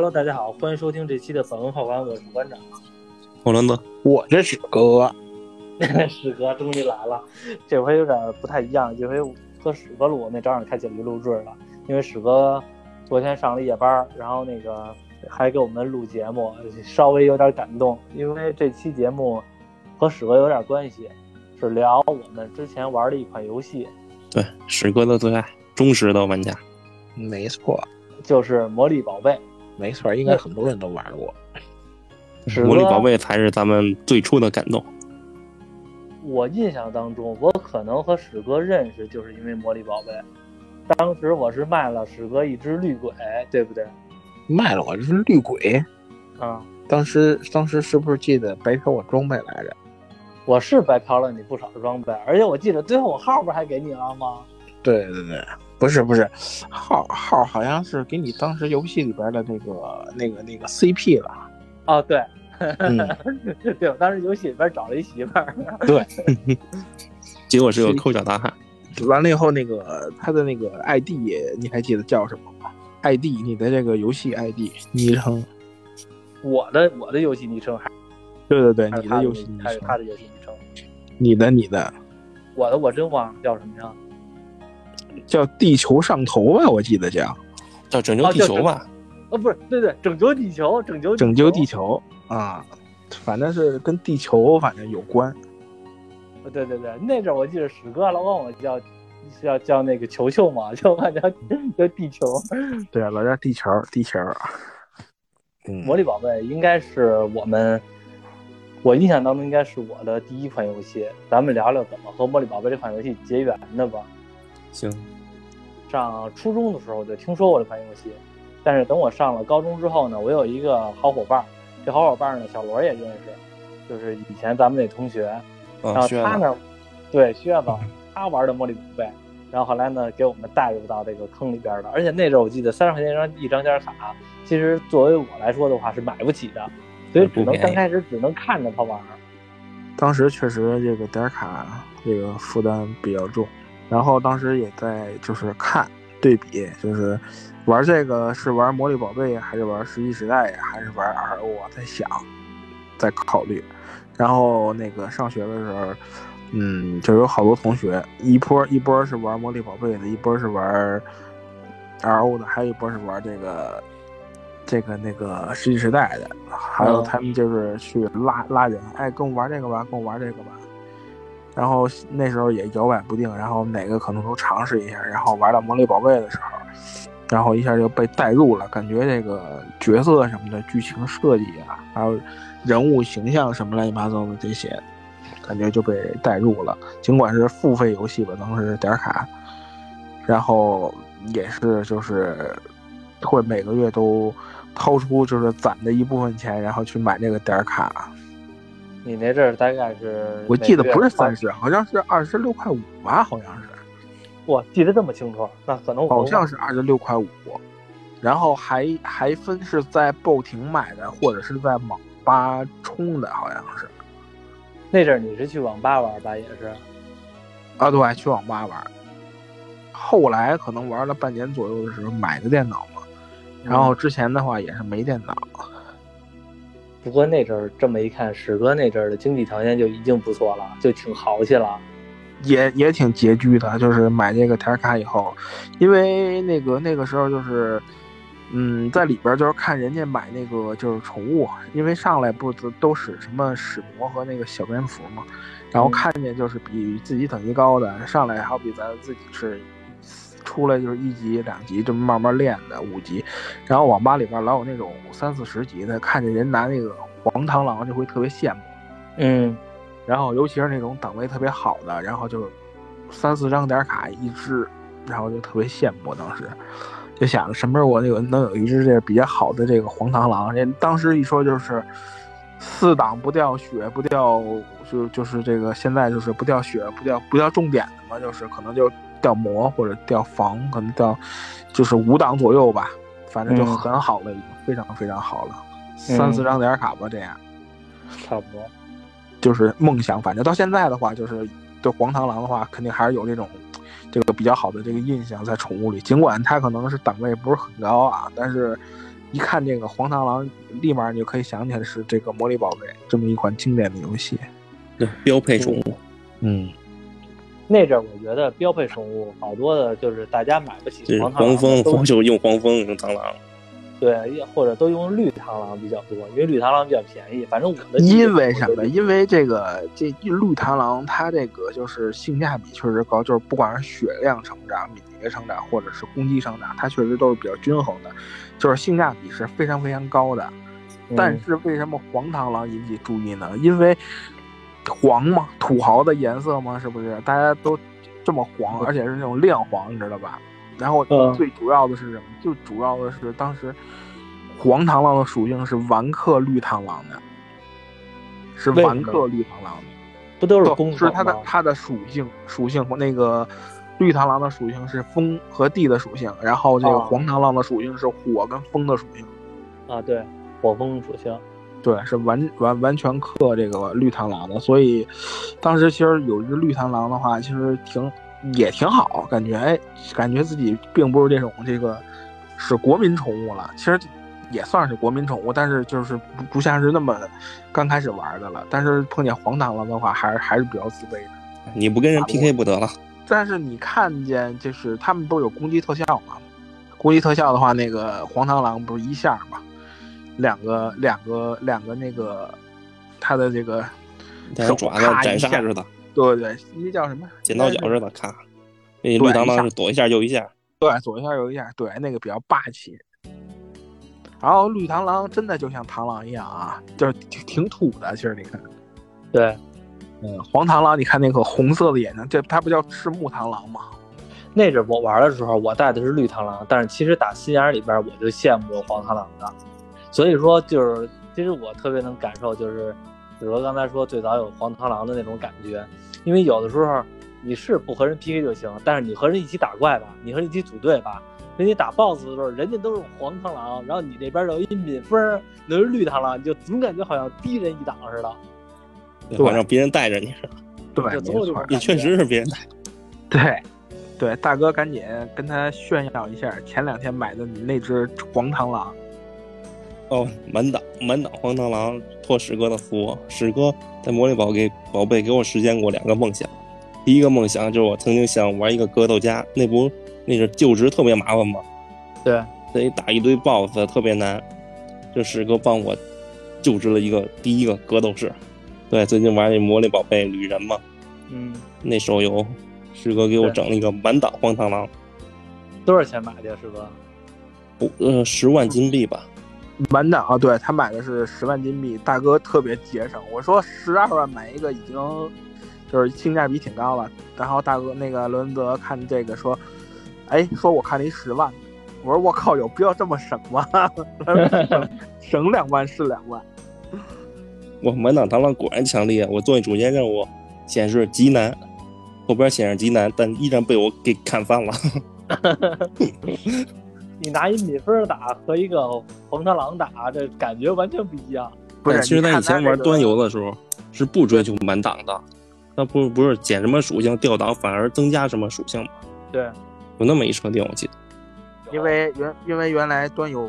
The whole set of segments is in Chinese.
Hello，大家好，欢迎收听这期的本文炮馆，我是馆长。我伦德，我这是哥，史哥终于来了，这回有点不太一样，这回和史哥录，那正好开启了录制了。因为史哥昨天上了夜班，然后那个还给我们录节目，稍微有点感动。因为这期节目和史哥有点关系，是聊我们之前玩的一款游戏，对，史哥的最爱，忠实的玩家。没错，就是《魔力宝贝》。没错，应该很多人都玩过。魔力宝贝才是咱们最初的感动。我印象当中，我可能和史哥认识，就是因为魔力宝贝。当时我是卖了史哥一只绿鬼，对不对？卖了我这是绿鬼。啊，当时当时是不是记得白嫖我装备来着？我是白嫖了你不少装备，而且我记得最后我号不是还给你了吗？对对对，不是不是，号号好像是给你当时游戏里边的那个那个那个 CP 了。哦，对，嗯，对，我当时游戏里边找了一媳妇儿。对，结果是个抠脚大汉。完了以后，那个他的那个 ID 你还记得叫什么吗？ID 你的这个游戏 ID 昵称？我的我的游戏昵称还？对对对，你的游戏昵还是称？他的游戏昵称？你的你的我的我真忘了叫什么呀？叫地球上头吧，我记得叫叫拯救地球吧？哦，不是，对对，拯救地球，拯救拯救地球啊，反正是跟地球反正有关。哦对对对，那阵儿我记得史哥老管我叫叫叫那个球球嘛，叫我叫叫地球。对啊，老叫地球地球。嗯，魔力宝贝应该是我们，我印象当中应该是我的第一款游戏。咱们聊聊怎么和魔力宝贝这款游戏结缘的吧。行，上初中的时候我就听说过这款游戏，但是等我上了高中之后呢，我有一个好伙伴，这好伙伴呢小罗也认识，就是以前咱们那同学。然后他呢，对靴子，他玩的魔力宝贝，然后后来呢给我们带入到这个坑里边了。而且那阵儿我记得三十块钱一张一张点卡，其实作为我来说的话是买不起的，所以只能刚开始只能看着他玩。当时确实这个点卡这个负担比较重，然后当时也在就是看对比，就是玩这个是玩魔力宝贝还是玩世纪时代呀，还是玩 RO 啊，在想，在考虑。然后那个上学的时候，嗯，就有好多同学，一波一波是玩魔力宝贝的，一波是玩 RO 的，还有一波是玩这个这个那个世纪时代的，还有嗯他们就是去拉拉人，哎，跟我玩这个吧，跟我玩这个吧。然后那时候也摇摆不定，然后哪个可能都尝试一下，然后玩到魔力宝贝的时候，然后一下就被带入了，感觉这个角色什么的、剧情设计啊，还有人物形象什么乱七八糟的这些，感觉就被带入了。尽管是付费游戏吧，当时点卡，然后也是就是会每个月都掏出就是攒的一部分钱，然后去买这个点卡。你那阵儿大概是我记得不是三，十，好像是二十六块五吧，好像是。我记得这么清楚，那可能我好像是二十六块五，然后还还分是在 BO 亭买的，或者是在网吧充的，好像是。那阵儿你是去网吧玩吧，也是。啊，对，去网吧玩。后来可能玩了半年左右的时候买的电脑嘛，然后之前的话也是没电脑。不过那阵儿这么一看，史哥那阵儿的经济条件就已经不错了，就挺豪气了。也也挺拮据的，就是买这个台卡以后，因为那个那个时候就是，嗯，在里边就是看人家买那个就是宠物，因为上来不都都使什么史魔和那个小蝙蝠嘛，然后嗯看见就是比自己等级高的上来，好比咱自己是出来就是一级两级这么慢慢练的五级，然后网吧里边老有那种三四十级的，看见人拿那个黄螳螂就会特别羡慕。嗯，然后尤其是那种档位特别好的，然后就三四张点卡一只，然后就特别羡慕。当时就想着什么时候我有能有一只这个比较好的这个黄螳螂。人当时一说就是四档不掉血不掉，就就是这个现在就是不掉血不掉不掉重点的嘛，就是可能就掉魔或者掉防，可能掉就是五档左右吧，反正就嗯很好了，已经非常非常好了，嗯三四张点卡吧这样。差不多。就是梦想，反正到现在的话，就是对黄螳螂的话，肯定还是有这种这个比较好的这个印象在宠物里。尽管它可能是档位不是很高啊，但是一看这个黄螳螂，立马你就可以想起来是这个魔力宝贝这么一款经典的游戏。对，标配宠物。嗯，那阵儿我觉得标配宠物好多的就是大家买不起，黄螳黄蜂就用黄蜂用螳螂。对，或者都用绿螳螂比较多，因为绿螳螂比较便宜。反正我的因为什么？因为这个这绿螳螂它这个就是性价比确实高，就是不管是血量成长、敏捷成长，或者是攻击成长，它确实都是比较均衡的，就是性价比是非常非常高的。嗯但是为什么黄螳螂引起注意呢？因为黄吗，土豪的颜色吗，是不是？大家都这么黄，而且是那种亮黄，你知道吧？然后嗯最主要的是什么？就主要的是当时黄螳螂的属性是完克绿螳螂的，是完克绿螳螂的。不都是不工是它的？它的属性属性那个绿螳螂的属性是风和地的属性，然后这个哦黄螳螂的属性是火跟风的属性。啊，对，火风属性。对，是完完完全克这个绿螳螂的，所以当时其实有一只绿螳螂的话，其实挺也挺好，感觉哎，感觉自己并不是这种这个是国民宠物了，其实也算是国民宠物，但是就是不不像是那么刚开始玩的了。但是碰见黄螳螂的话，还是还是比较自卑的。你不跟人 PK 不得了。但是你看见就是他们不是有攻击特效吗？攻击特效的话，那个黄螳螂不是一下吗？两个两个两个那个他的这个手像爪子斩杀似的，对对，那叫什么？剪刀脚似的，咔。那绿对螳螂是躲一下又一下。对，左一下右一下，对，那个比较霸气。然后绿螳螂真的就像螳螂一样啊，就是挺挺土的。其实你看，对，嗯，黄螳螂，你看那个红色的眼睛，这它不叫赤木螳螂吗？那阵我玩的时候，我带的是绿螳螂，但是其实打心眼里边我就羡慕黄螳螂的，所以说就是其实我特别能感受，就是子罗刚才说最早有黄螳螂的那种感觉，因为有的时候你是不和人 PK 就行，但是你和人一起打怪吧，你和人一起组队吧，人家打 BOSS 的时候，人家都是黄螳螂，然后你这边有一敏风，那是绿螳螂，你就总感觉好像低人一档似的，对反正别人带着你，对，就没错总有这种。也确实是别人带。对，对，大哥赶紧跟他炫耀一下，前两天买的你那只黄螳螂。哦，满档满档黄螳螂托史哥的福，史哥在魔力宝给宝贝给我实现过两个梦想。第一个梦想就是我曾经想玩一个格斗家，那不那是就职特别麻烦吗？对，得打一堆 BOSS 特别难。这史哥帮我就职了一个第一个格斗士。对，最近玩那魔力宝贝旅人嘛，嗯，那手游，史哥给我整了一个满档黄螳螂，多少钱买的呀，师哥？不呃十万金币吧。满档啊，对他买的是十万金币，大哥特别节省。我说十二万买一个已经就是性价比挺高了。然后大哥那个伦德看这个说，哎，说我看你十万，我说我靠，有必要这么省吗？省两万是两万。我满档螳螂果然强烈，我做一主线任务显示极难，后边显示极难，但依然被我给砍翻了。你拿一米分打和一个红螳螂打，这感觉完全不一样。不是，其实，在以前玩端游的时候是不追求满档的，那不不是减什么属性掉档，反而增加什么属性吗？对，有那么一设定，我记得。因为原因为原来端游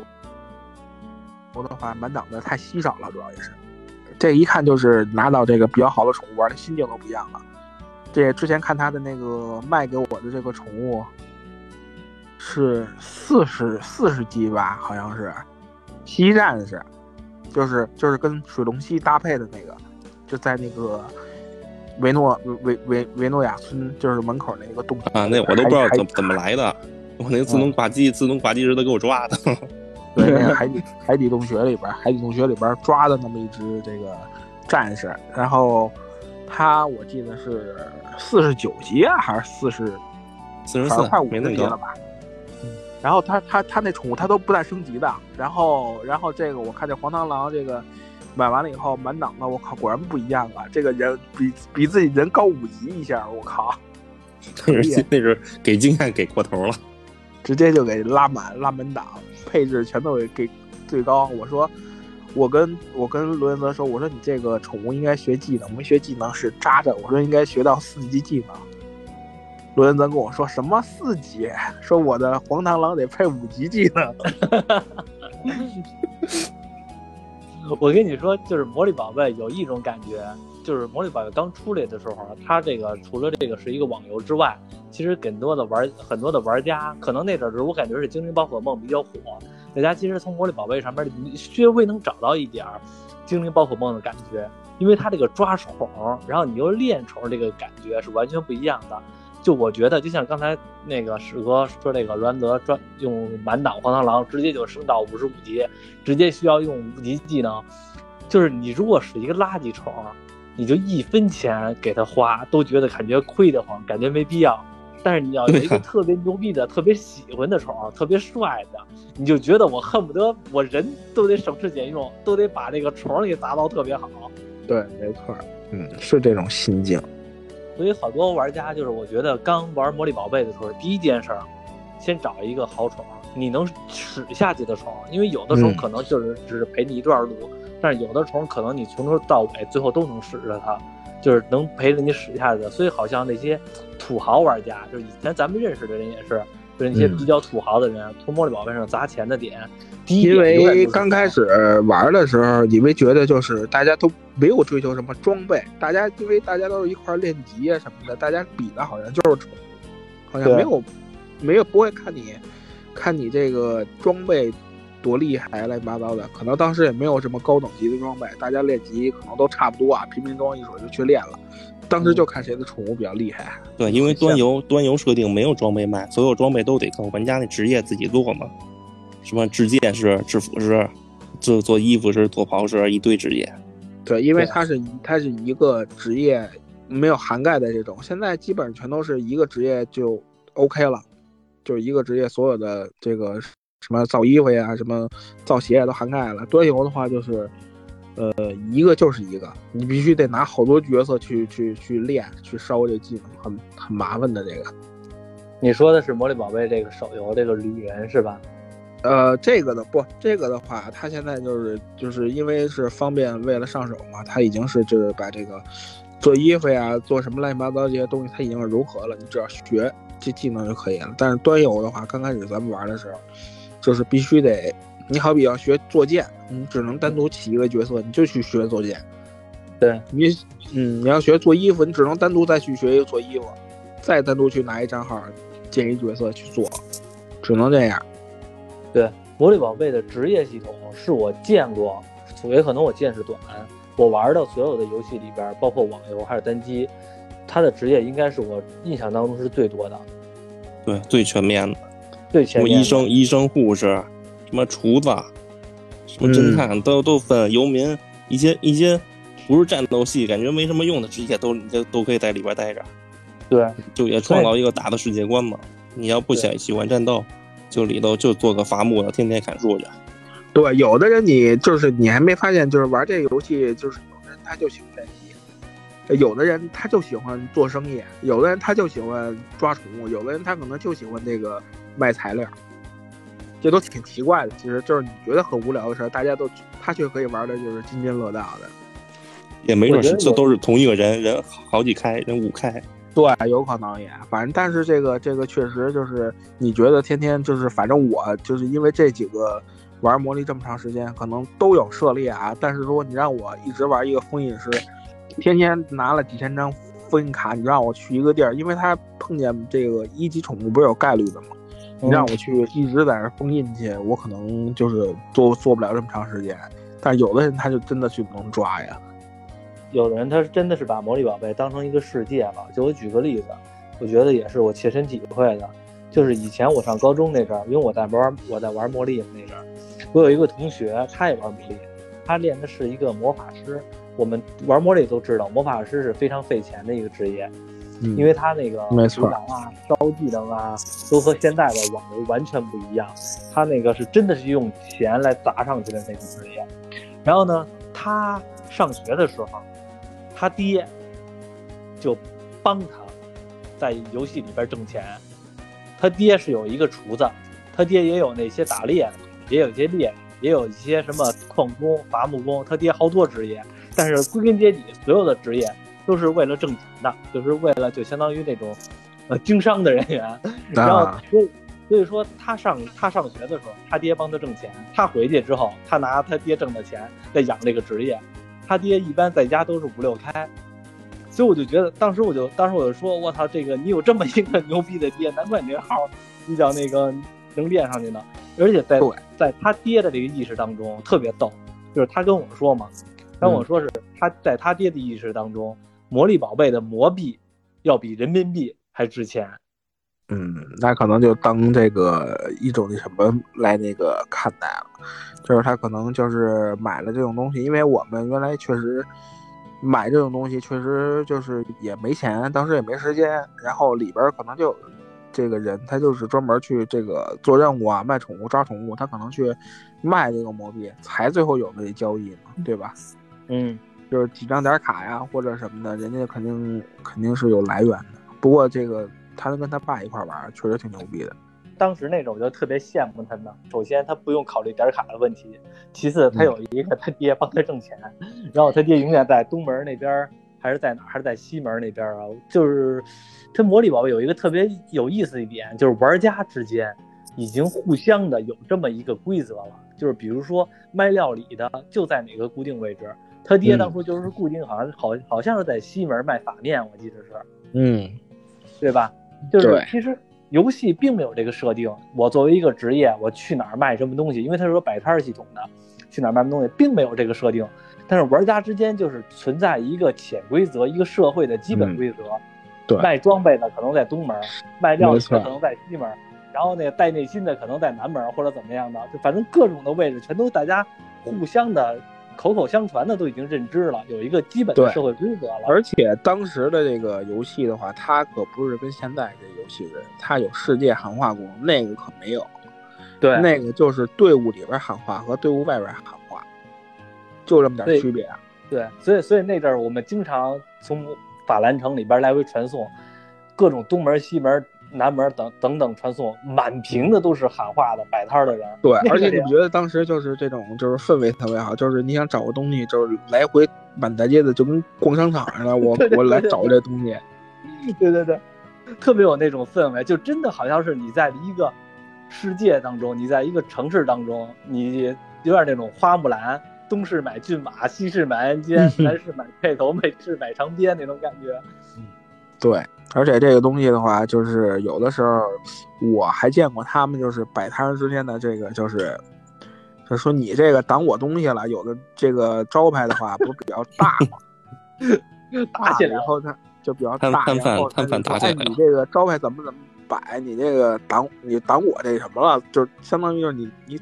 我的话满档的太稀少了，主要也是。这一看就是拿到这个比较好的宠物，玩的心境都不一样了。这之前看他的那个卖给我的这个宠物是四十四十级吧，好像是蜥蜴战士，就是就是跟水龙蜥搭配的那个，就在那个维诺维维维诺亚村就是门口那个洞啊，那我都不知道怎么怎么来的，我那自动挂机，自动挂机时他给我抓的。对，那个 海底海底洞穴里边，海底洞穴里边抓的那么一只这个战士，然后他我记得是四十九级啊，还是四十，四十四反正快五没那么高。十级了吧？然后他他他那宠物他都不带升级的，然后然后这个我看这黄螳螂这个买完了以后满档的，我靠，果然不一样啊！这个人比比自己人高五级一下，我靠，那是那是给经验给过头了。直接就给拉满拉满档，配置全都给给最高。我说，我跟我跟罗元泽说，我说你这个宠物应该学技能，没学技能是渣着。我说应该学到四级技能。罗元泽跟我说什么四级？说我的黄螳螂得配五级技能。我跟你说，就是魔力宝贝有一种感觉，就是魔力宝贝刚出来的时候，它这个除了这个是一个网游之外，其实很多的玩很多的玩家，可能那阵儿我感觉是精灵宝可梦比较火，大家其实从魔力宝贝上面稍微能找到一点精灵宝可梦的感觉，因为它这个抓宠，然后你又练宠，这个感觉是完全不一样的。就我觉得，就像刚才那个史哥说，那个阮德专用满档黄螳螂直接就升到五十五级，直接需要用五级技能。就是你如果是一个垃圾宠，你就一分钱给他花都觉得感觉亏得慌，感觉没必要。但是你要有一个特别牛逼的、特别喜欢的宠，特别帅的，你就觉得我恨不得我人都得省吃俭用，都得把这个宠给打造特别好。对，没错，嗯，是这种心境。所以好多玩家就是，我觉得刚玩魔力宝贝的时候，第一件事儿，先找一个好宠，你能使下去的宠，因为有的时候可能就是只是陪你一段路，但是有的宠可能你从头到尾最后都能使着它，就是能陪着你使下去的。所以好像那些土豪玩家，就是以前咱们认识的人也是，就是那些比较土豪的人，从魔力宝贝上砸钱的点。因为刚开始玩的时候，你没觉得就是大家都没有追求什么装备，大家因为大家都是一块练级啊什么的，大家比的好像就是宠，好像没有没有不会看你看你这个装备多厉害乱七八糟的，可能当时也没有什么高等级的装备，大家练级可能都差不多啊，平民装一水就去练了，当时就看谁的宠物比较厉害。对，因为端游端游设定没有装备卖，所有装备都得靠玩家那职业自己做嘛。什么制剑师、制服师，做做衣服师、做袍师，一堆职业。对，因为它是它是一个职业，没有涵盖的这种。现在基本上全都是一个职业就 OK 了，就是一个职业所有的这个什么造衣服呀、什么造鞋呀都涵盖了。端游的话就是，呃，一个就是一个，你必须得拿好多角色去去去练、去烧这技能，很很麻烦的这个。你说的是魔力宝贝这个手游这个旅人是吧？呃，这个的不，这个的话，它现在就是就是因为是方便，为了上手嘛，它已经是就是把这个做衣服呀，做什么乱七八糟这些东西，它已经是融合了，你只要学这技能就可以了。但是端游的话，刚开始咱们玩的时候，就是必须得，你好比要学做剑，你只能单独起一个角色，你就去学做剑。对你，嗯，你要学做衣服，你只能单独再去学一个做衣服，再单独去拿一账号建一角色去做，只能这样。对魔力宝贝的职业系统是我见过，也可能我见识短。我玩的所有的游戏里边，包括网游还是单机，它的职业应该是我印象当中是最多的。对，最全面的。最全面。医生、医生、护士，什么厨子，什么侦探，都都分。游民，一些一些不是战斗系，感觉没什么用的职业，都都都可以在里边待着。对，就也创造一个大的世界观嘛。你要不想喜欢战斗。就里头就做个伐木的，天天砍树去。对，有的人你就是你还没发现，就是玩这个游戏，就是有的人他就喜欢练级，有的人他就喜欢做生意，有的人他就喜欢抓宠物，有的人他可能就喜欢这个卖材料，这都挺奇怪的。其实就是你觉得很无聊的事儿，大家都他却可以玩的就是津津乐道的。也没准是这都是同一个人，人好几开，人五开。对，有可能也，反正但是这个这个确实就是，你觉得天天就是，反正我就是因为这几个玩魔力这么长时间，可能都有涉猎啊。但是如果你让我一直玩一个封印师，天天拿了几千张封印卡，你让我去一个地儿，因为他碰见这个一级宠物不是有概率的吗？你让我去一直在那封印去，我可能就是做做不了这么长时间。但有的人他就真的去能抓呀。有的人他真的是把魔力宝贝当成一个世界了。就我举个例子，我觉得也是我切身体会的。就是以前我上高中那阵儿，因为我在玩我在玩魔力那阵儿，我有一个同学他也玩魔力，他练的是一个魔法师。我们玩魔力都知道，魔法师是非常费钱的一个职业，因为他那个技能啊、烧技能啊，都和现在的网游完全不一样。他那个是真的是用钱来砸上去的那种职业。然后呢，他上学的时候。他爹就帮他，在游戏里边挣钱。他爹是有一个厨子，他爹也有那些打猎的，也有一些猎，也有一些什么矿工、伐木工。他爹好多职业，但是归根结底，所有的职业都是为了挣钱的，就是为了就相当于那种呃经商的人员。然后所以所以说他上他上学的时候，他爹帮他挣钱，他回去之后，他拿他爹挣的钱在养这个职业。他爹一般在家都是五六开，所以我就觉得，当时我就当时我就说，我操，这个你有这么一个牛逼的爹，难怪你这号你叫那个能练上去呢。而且在在他爹的这个意识当中特别逗，就是他跟我说嘛，跟我说是他在他爹的意识当中，魔力宝贝的魔币要比人民币还值钱。嗯，那可能就当这个一种那什么来那个看待了，就是他可能就是买了这种东西，因为我们原来确实买这种东西确实就是也没钱，当时也没时间，然后里边可能就这个人他就是专门去这个做任务啊，卖宠物抓宠物，他可能去卖这个魔币，才最后有的这交易嘛，对吧？嗯，就是几张点卡呀或者什么的，人家肯定肯定是有来源的。不过这个。他能跟他爸一块玩，确实挺牛逼的。当时那种我就特别羡慕他呢。首先，他不用考虑点卡的问题；其次，他有一个他爹帮他挣钱。然后他爹永远在东门那边，还是在哪？还是在西门那边啊？就是他魔力宝贝有一个特别有意思一点，就是玩家之间已经互相的有这么一个规则了。就是比如说卖料理的就在哪个固定位置，他爹当初就是固定，好像好好像是在西门卖法面，我记得是，嗯，对吧？就是其实游戏并没有这个设定，我作为一个职业，我去哪儿卖什么东西？因为它是说摆摊系统的，去哪儿卖什么东西，并没有这个设定。但是玩家之间就是存在一个潜规则，一个社会的基本规则。对，卖装备的可能在东门，卖料的可能在西门，然后那个带内心的可能在南门或者怎么样的，就反正各种的位置全都大家互相的。口口相传的都已经认知了，有一个基本的社会规则了。而且当时的这个游戏的话，它可不是跟现在这游戏似的，它有世界喊话功能，那个可没有。对，那个就是队伍里边喊话和队伍外边喊话，就这么点区别。对，所以所以那阵儿我们经常从法兰城里边来回传送，各种东门西门。南门等等等传送，满屏的都是喊话的摆摊的人。对，而且你不觉得当时就是这种，就是氛围特别好，就是你想找个东西，就是来回满大街的，就跟逛商场似的。我 我来找这东西，对 对对，特别有那种氛围，就真的好像是你在一个世界当中，你在一个城市当中，你有点那种花木兰，东市买骏马，西市买鞍鞯，南市买辔头，北市买长鞭那种感觉。嗯，对。而且这个东西的话，就是有的时候我还见过他们就是摆摊之间的这个，就是就说你这个挡我东西了。有的这个招牌的话，不是比较大吗？大起来，然后他就比较大，然后摊贩打起来。你这个招牌怎么怎么摆？你这个挡你挡我这什么了？就相当于就是你你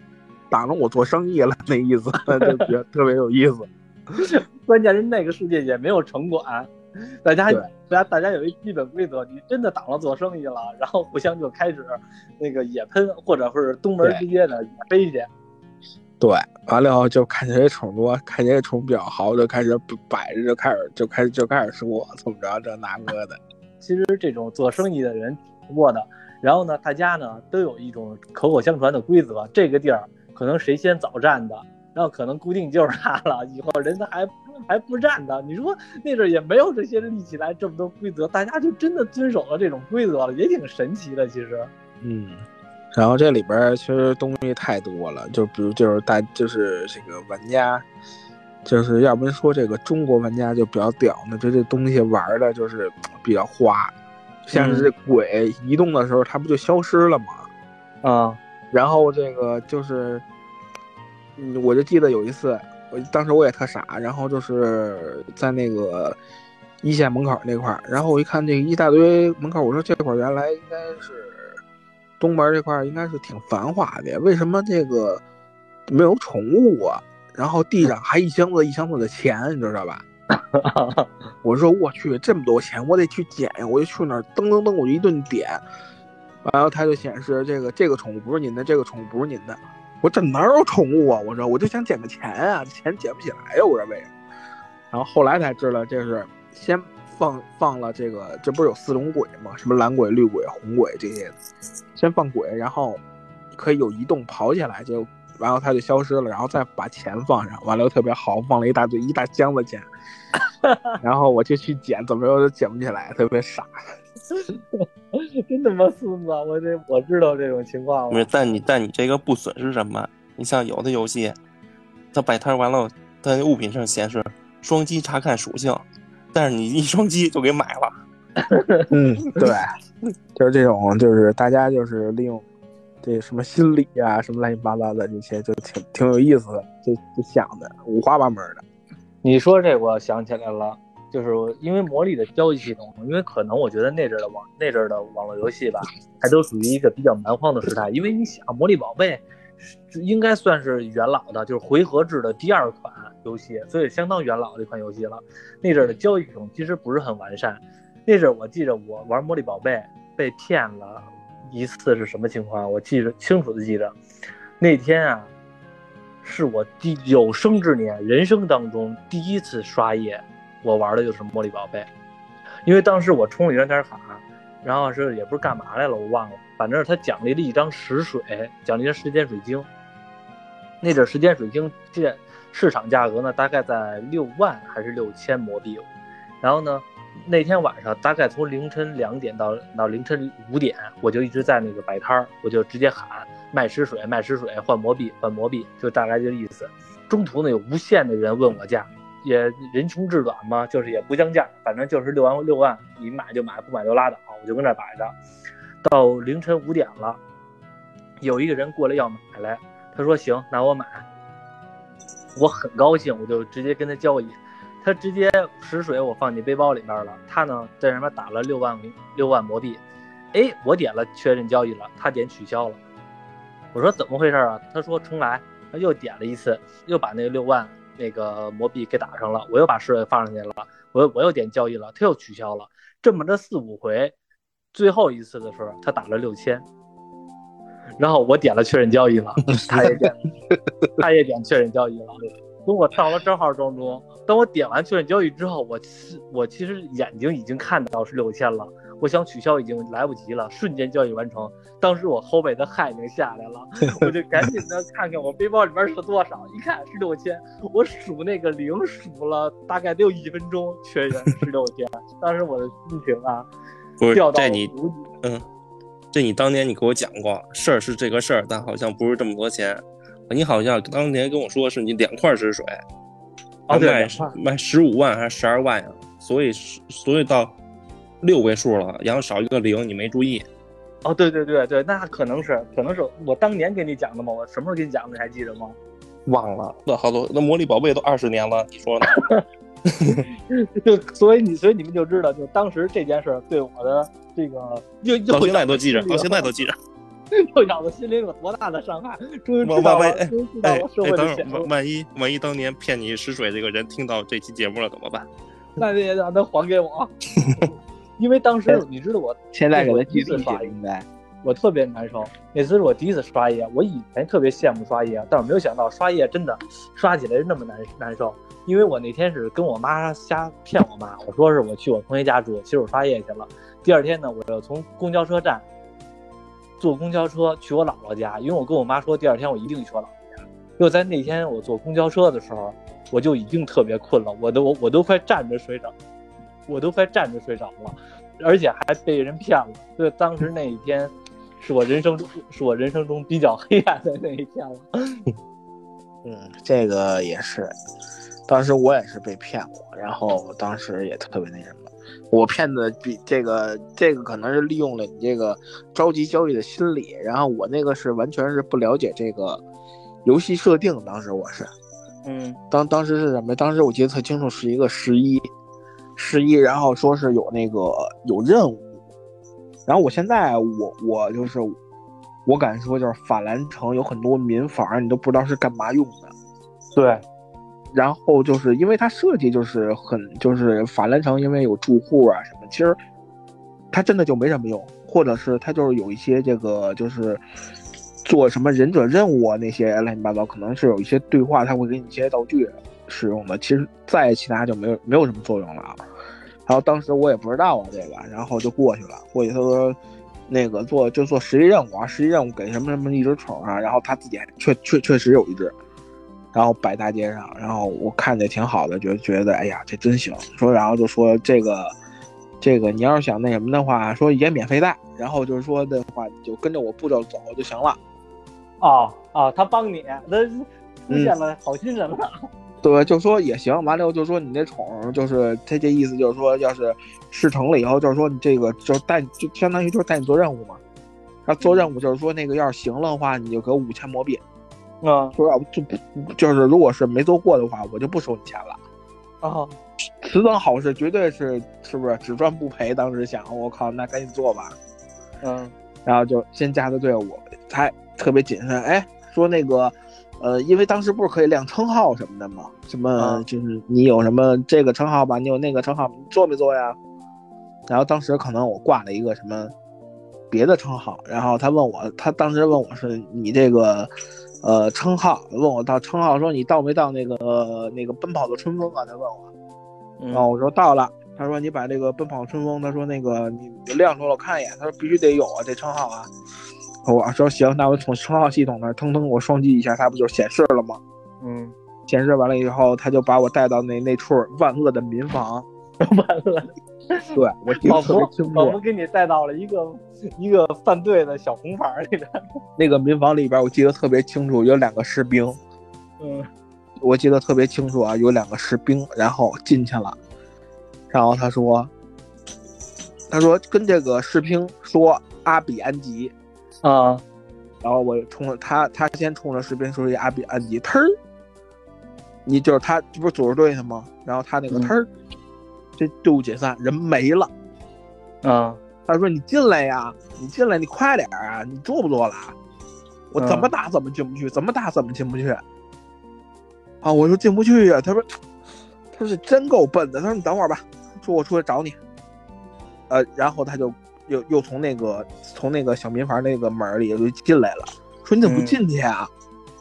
挡着我做生意了那意思，就觉得特别有意思。关键是那个世界也没有城管。大家，大家，大家有一基本规则，你真的挡了做生意了，然后互相就开始那个野喷，或者是东门直接的野飞去。对，完了以后就看见这宠多，看见这宠比较好，就开始摆着，就开始就开始就开始说怎么着这那个的。其实这种做生意的人挺多的，然后呢，大家呢都有一种口口相传的规则，这个地儿可能谁先早占的。然后可能固定就是他了，以后人家还还不占的。你说那阵也没有这些立起来这么多规则，大家就真的遵守了这种规则了，也挺神奇的。其实，嗯，然后这里边其实东西太多了，就比如就是大就是这个玩家，就是要不然说这个中国玩家就比较屌呢，就这东西玩的就是比较花，像是这鬼移动的时候，它不就消失了吗？啊，然后这个就是。嗯，我就记得有一次，我当时我也特傻，然后就是在那个一线门口那块儿，然后我一看这一大堆门口，我说这块儿原来应该是东门这块儿应该是挺繁华的，为什么这个没有宠物啊？然后地上还一箱子一箱子的钱，你知道吧？我说我去，这么多钱，我得去捡呀！我就去那儿噔噔噔，我就一顿点，完了它就显示这个这个宠物不是您的，这个宠物不是您的。我这哪有宠物啊？我说我就想捡个钱啊，这钱捡不起来呀！我说为什么？然后后来才知道，这是先放放了这个，这不是有四种鬼吗？什么蓝鬼、绿鬼、红鬼这些，先放鬼，然后可以有移动跑起来，就然后它就消失了，然后再把钱放上，完了又特别好，放了一大堆一大箱子钱，然后我就去捡，怎么着都捡不起来，特别傻。真他妈孙子！我这我知道这种情况了。不是，但你但你这个不损失什么？你像有的游戏，它摆摊完了，它物品上显示双击查看属性，但是你一双击就给买了。嗯，对，就是这种，就是大家就是利用这什么心理啊，什么乱七八糟的这些，就挺挺有意思的，就就想的五花八门的。你说这，我想起来了，就是因为魔力的交易系统，因为可能我觉得那阵的网那阵的网络游戏吧，还都属于一个比较蛮荒的时代。因为你想，魔力宝贝应该算是元老的，就是回合制的第二款游戏，所以相当元老的一款游戏了。那阵的交易系统其实不是很完善。那阵我记着我玩魔力宝贝被骗了一次是什么情况？我记着清楚的记着，那天啊。是我第有生之年人生当中第一次刷夜，我玩的就是魔力宝贝，因为当时我充了一张点卡，然后是也不是干嘛来了，我忘了，反正他奖励了一张石水，奖励了时间水晶。那阵时间水晶这市场价格呢，大概在六万还是六千魔币，然后呢，那天晚上大概从凌晨两点到到凌晨五点，我就一直在那个摆摊，我就直接喊。卖石水，卖石水，换魔币，换魔币，就大概这意思。中途呢，有无限的人问我价，也人穷志短嘛，就是也不降价，反正就是六万六万，你买就买，不买就拉倒，我就跟那摆着。到凌晨五点了，有一个人过来要买来，他说行，那我买。我很高兴，我就直接跟他交易，他直接石水我放进背包里面了，他呢在上面打了六万六万魔币，哎，我点了确认交易了，他点取消了。我说怎么回事啊？他说重来，他又点了一次，又把那个六万那个魔币给打上了。我又把石水放上去了，我我又点交易了，他又取消了。这么着四五回，最后一次的时候他打了六千，然后我点了确认交易了，他也点，他也点确认交易了。等我到了账号当中，等我点完确认交易之后，我我其实眼睛已经看到是六千了。我想取消已经来不及了，瞬间交易完成。当时我后背的汗已经下来了，我就赶紧的看看我背包里边是多少，一看是六千，我数那个零数了大概得有一分钟，确认是六千。当时我的心情啊，掉到这你嗯，这你当年你给我讲过事儿是这个事儿，但好像不是这么多钱。你好像当年跟我说是你两块止水，卖卖十五万还是十二万呀？所以所以到。六位数了，然后少一个零，你没注意。哦，对对对对，那可能是，可能是我当年给你讲的吗？我什么时候给你讲的？你还记得吗？忘了，那好多，那魔力宝贝都二十年了，你说呢？就所以你，所以你们就知道，就当时这件事对我的这个，又到现在都记着，到现在都记着，又让我心灵有多大的伤害？终于知道了，终于知道了社会的险恶。万一万一当年骗你食水这个人听到这期节目了怎么办？那你也让他还给我。因为当时你知道我现在给他第一次刷应该，我特别难受。那次是我第一次刷夜，我以前特别羡慕刷夜，但我没有想到刷夜真的刷起来是那么难难受。因为我那天是跟我妈瞎骗我妈，我说是我去我同学家住，其实我刷夜去了。第二天呢，我就从公交车站坐公交车去我姥姥家，因为我跟我妈说第二天我一定去我姥姥家。就在那天我坐公交车的时候，我就已经特别困了，我都我我都快站着睡着。我都快站着睡着了，而且还被人骗了。所以当时那一天，是我人生中是我人生中比较黑暗的那一天了。嗯，这个也是，当时我也是被骗过，然后当时也特别那什么。我骗的比这个这个可能是利用了你这个着急交易的心理，然后我那个是完全是不了解这个游戏设定。当时我是，嗯，当当时是什么？当时我记得特清楚，是一个十一。十一，然后说是有那个有任务，然后我现在我我就是我敢说就是法兰城有很多民房，你都不知道是干嘛用的。对，然后就是因为它设计就是很就是法兰城，因为有住户啊什么，其实它真的就没什么用，或者是它就是有一些这个就是做什么忍者任务啊那些乱七八糟，可能是有一些对话，他会给你一些道具使用的，其实再其他就没有没有什么作用了啊。然后当时我也不知道啊这个，然后就过去了。过去他说，那个做就做实际任务啊，实际任务给什么什么一只宠啊，然后他自己确确确实有一只，然后摆大街上，然后我看着挺好的，觉觉得哎呀这真行。说然后就说这个这个你要是想那什么的话，说也免费带，然后就是说的话，你就跟着我步骤走就行了。哦哦，他帮你，那出现了好心人了。对，就说也行。完了以后就说你那宠，就是他这意思，就是说要是事成了以后，就是说你这个就带，就相当于就是带你做任务嘛。他做任务就是说那个要是行了的话，你就给我五千魔币。嗯，说要不就不就是如果是没做过的话，我就不收你钱了。啊，此等好事绝对是是不是只赚不赔？当时想，我靠，那赶紧做吧。嗯，然后就先加的队伍，还特别谨慎。哎，说那个。呃，因为当时不是可以亮称号什么的吗？什么就是你有什么这个称号吧，你有那个称号，你做没做呀？然后当时可能我挂了一个什么别的称号，然后他问我，他当时问我是你这个呃称号，问我到称号，说你到没到那个那个奔跑的春风啊？他问我，然后我说到了。他说你把这个奔跑春风，他说那个你你亮出来我看一眼，他说必须得有啊这称号啊。我说行，那我从称号系统那腾腾我双击一下，它不就显示了吗？嗯，显示完了以后，他就把我带到那那处万恶的民房。万恶，对我记得特别清楚。仿佛给你带到了一个一个犯罪的小红房里边。那个民房里边，我记得特别清楚，有两个士兵。嗯，我记得特别清楚啊，有两个士兵，然后进去了，然后他说，他说跟这个士兵说阿比安吉。啊，然后我冲了他，他先冲了士兵说一阿比安迪，忒儿，你就是他，这不是组织队的吗？然后他那个忒儿，这队伍解散，人没了。啊，他说你进来呀，你进来，你快点啊，你做不做了？我怎么打怎么进不去，怎么打怎么进不去。啊，我说进不去呀。他说，他说真够笨的。他说你等会儿吧，说我出来找你。呃，然后他就。又又从那个从那个小民房那个门里就进来了，说你怎么不进去啊？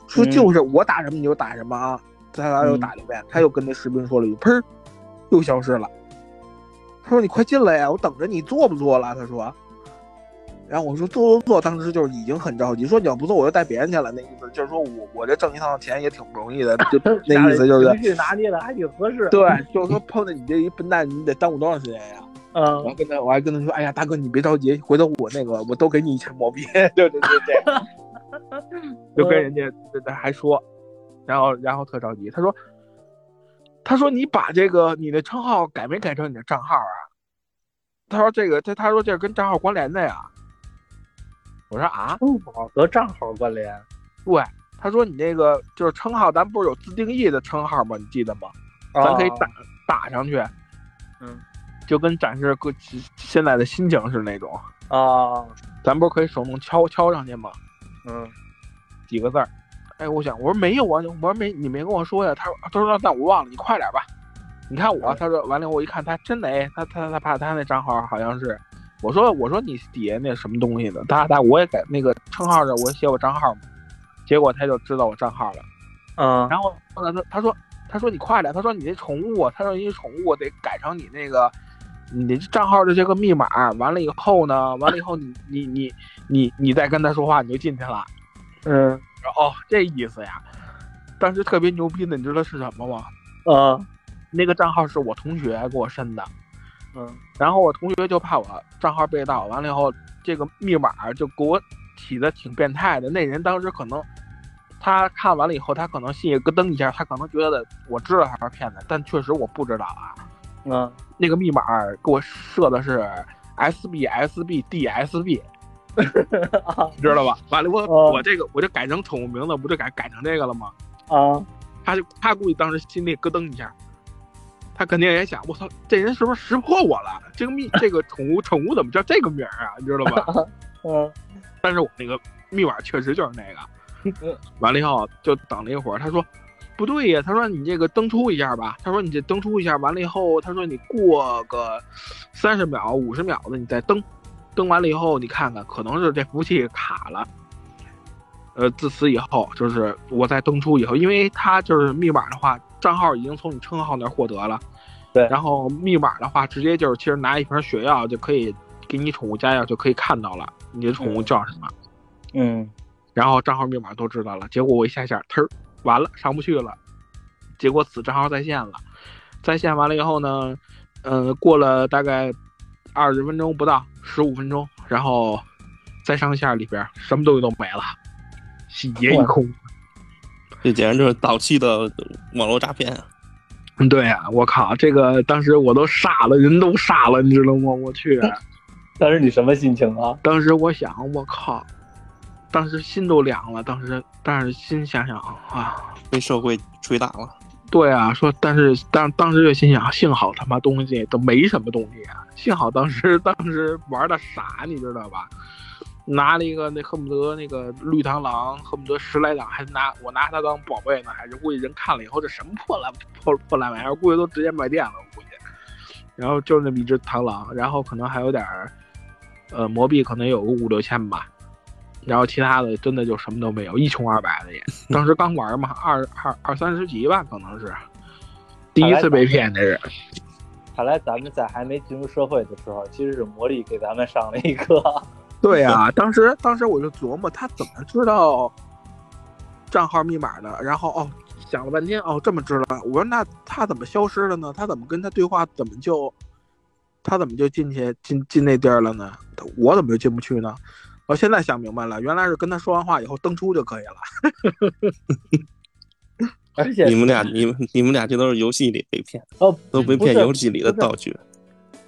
说就是我打什么你就打什么啊！他俩又打了一遍，他又跟那士兵说了一句，砰，又消失了。他说你快进来呀，我等着你做不做了？他说，然后我说做做做，当时就是已经很着急，说你要不做我就带别人去了。那意思就是说我我这挣一趟钱也挺不容易的，就 那意思就是拿捏的还挺合适。对，就是说碰见你这一笨蛋，你得耽误多长时间呀？嗯，我还跟他，我还跟他说，哎呀，大哥，你别着急，回头我那个，我都给你一千毛币。对对对对，就跟人家他还说，然后然后特着急，他说，他说你把这个你的称号改没改成你的账号啊？他说这个，他他说这是跟账号关联的呀。我说啊，和账号关联？对，他说你那个就是称号，咱不是有自定义的称号吗？你记得吗？咱可以打打上去。嗯。就跟展示个现在的心情是那种啊，咱不是可以手动敲敲上去吗？嗯，几个字儿。哎，我想，我说没有啊，我说没，你没跟我说呀。他说，他说那我忘了，你快点吧。你看我，他说完了，我一看他真的，哎他他他怕他那账号好像是，我说我说你底下那什么东西的，他他我也改那个称号的，我写我账号嘛。结果他就知道我账号了。嗯，然后后来他他说他说你快点，他说你那宠物，他说你宠物得改成你那个。你的账号的这个密码完了以后呢？完了以后你你你你你再跟他说话，你就进去了。嗯，哦，这意思呀。当时特别牛逼的，你知道是什么吗？嗯，那个账号是我同学给我申的。嗯，然后我同学就怕我账号被盗，完了以后这个密码就给我起的挺变态的。那人当时可能他看完了以后，他可能心里咯噔一下，他可能觉得我知道他是骗子，但确实我不知道啊。嗯，那个密码给我设的是 S B S B D S B，知道吧？完了，我我这个我就改成宠物名字，不就改改成这个了吗？啊，他就他估计当时心里咯噔一下，他肯定也想，我操，这人是不是识破我了？这个密这个宠物宠物怎么叫这个名儿啊？你知道吧？嗯，但是我那个密码确实就是那个。完了以后就等了一会儿，他说。不对呀，他说你这个登出一下吧。他说你这登出一下，完了以后，他说你过个三十秒、五十秒的，你再登。登完了以后，你看看，可能是这服务器卡了。呃，自此以后，就是我在登出以后，因为他就是密码的话，账号已经从你称号那获得了。对。然后密码的话，直接就是其实拿一瓶血药就可以给你宠物加药，就可以看到了你的宠物叫什么。嗯。然后账号密码都知道了，结果我一下下，忒儿。完了，上不去了，结果此账号在线了，在线完了以后呢，嗯，过了大概二十分钟不到，十五分钟，然后再上线里边什么东西都没了，洗劫一空。这简直就是早期的网络诈骗啊！嗯，对呀、我靠，这个当时我都傻了，人都傻了，你知道吗？我去，当时你什么心情啊？当时我想，我靠，当时心都凉了。当时，但是心想想啊，被社会捶打了。对啊，说但是当当时就心想，幸好他妈东西都没什么东西啊，幸好当时当时玩的傻，你知道吧？拿了一个那恨不得那个绿螳螂，恨不得十来档，还拿我拿它当宝贝呢，还是估计人看了以后这什么破烂破破烂玩意儿，估计都直接卖店了，我估计。然后就那么一只螳螂，然后可能还有点儿，呃，魔币可能有个五六千吧，然后其他的真的就什么都没有，一穷二白的也。当时刚玩嘛，二二二三十级吧，可能是第一次被骗，这是。看来咱们在还没进入社会的时候，其实是魔力给咱们上了一课。对呀、当时当时我就琢磨他怎么知道账号密码的，然后哦想了半天哦这么知道，我说那他怎么消失了呢？他怎么跟他对话怎么就他怎么就进去进进那地儿了呢？我怎么就进不去呢？我现在想明白了，原来是跟他说完话以后登出就可以了。而且你们俩，你们你们俩这都是游戏里被骗，哦，都被骗游戏里的道具。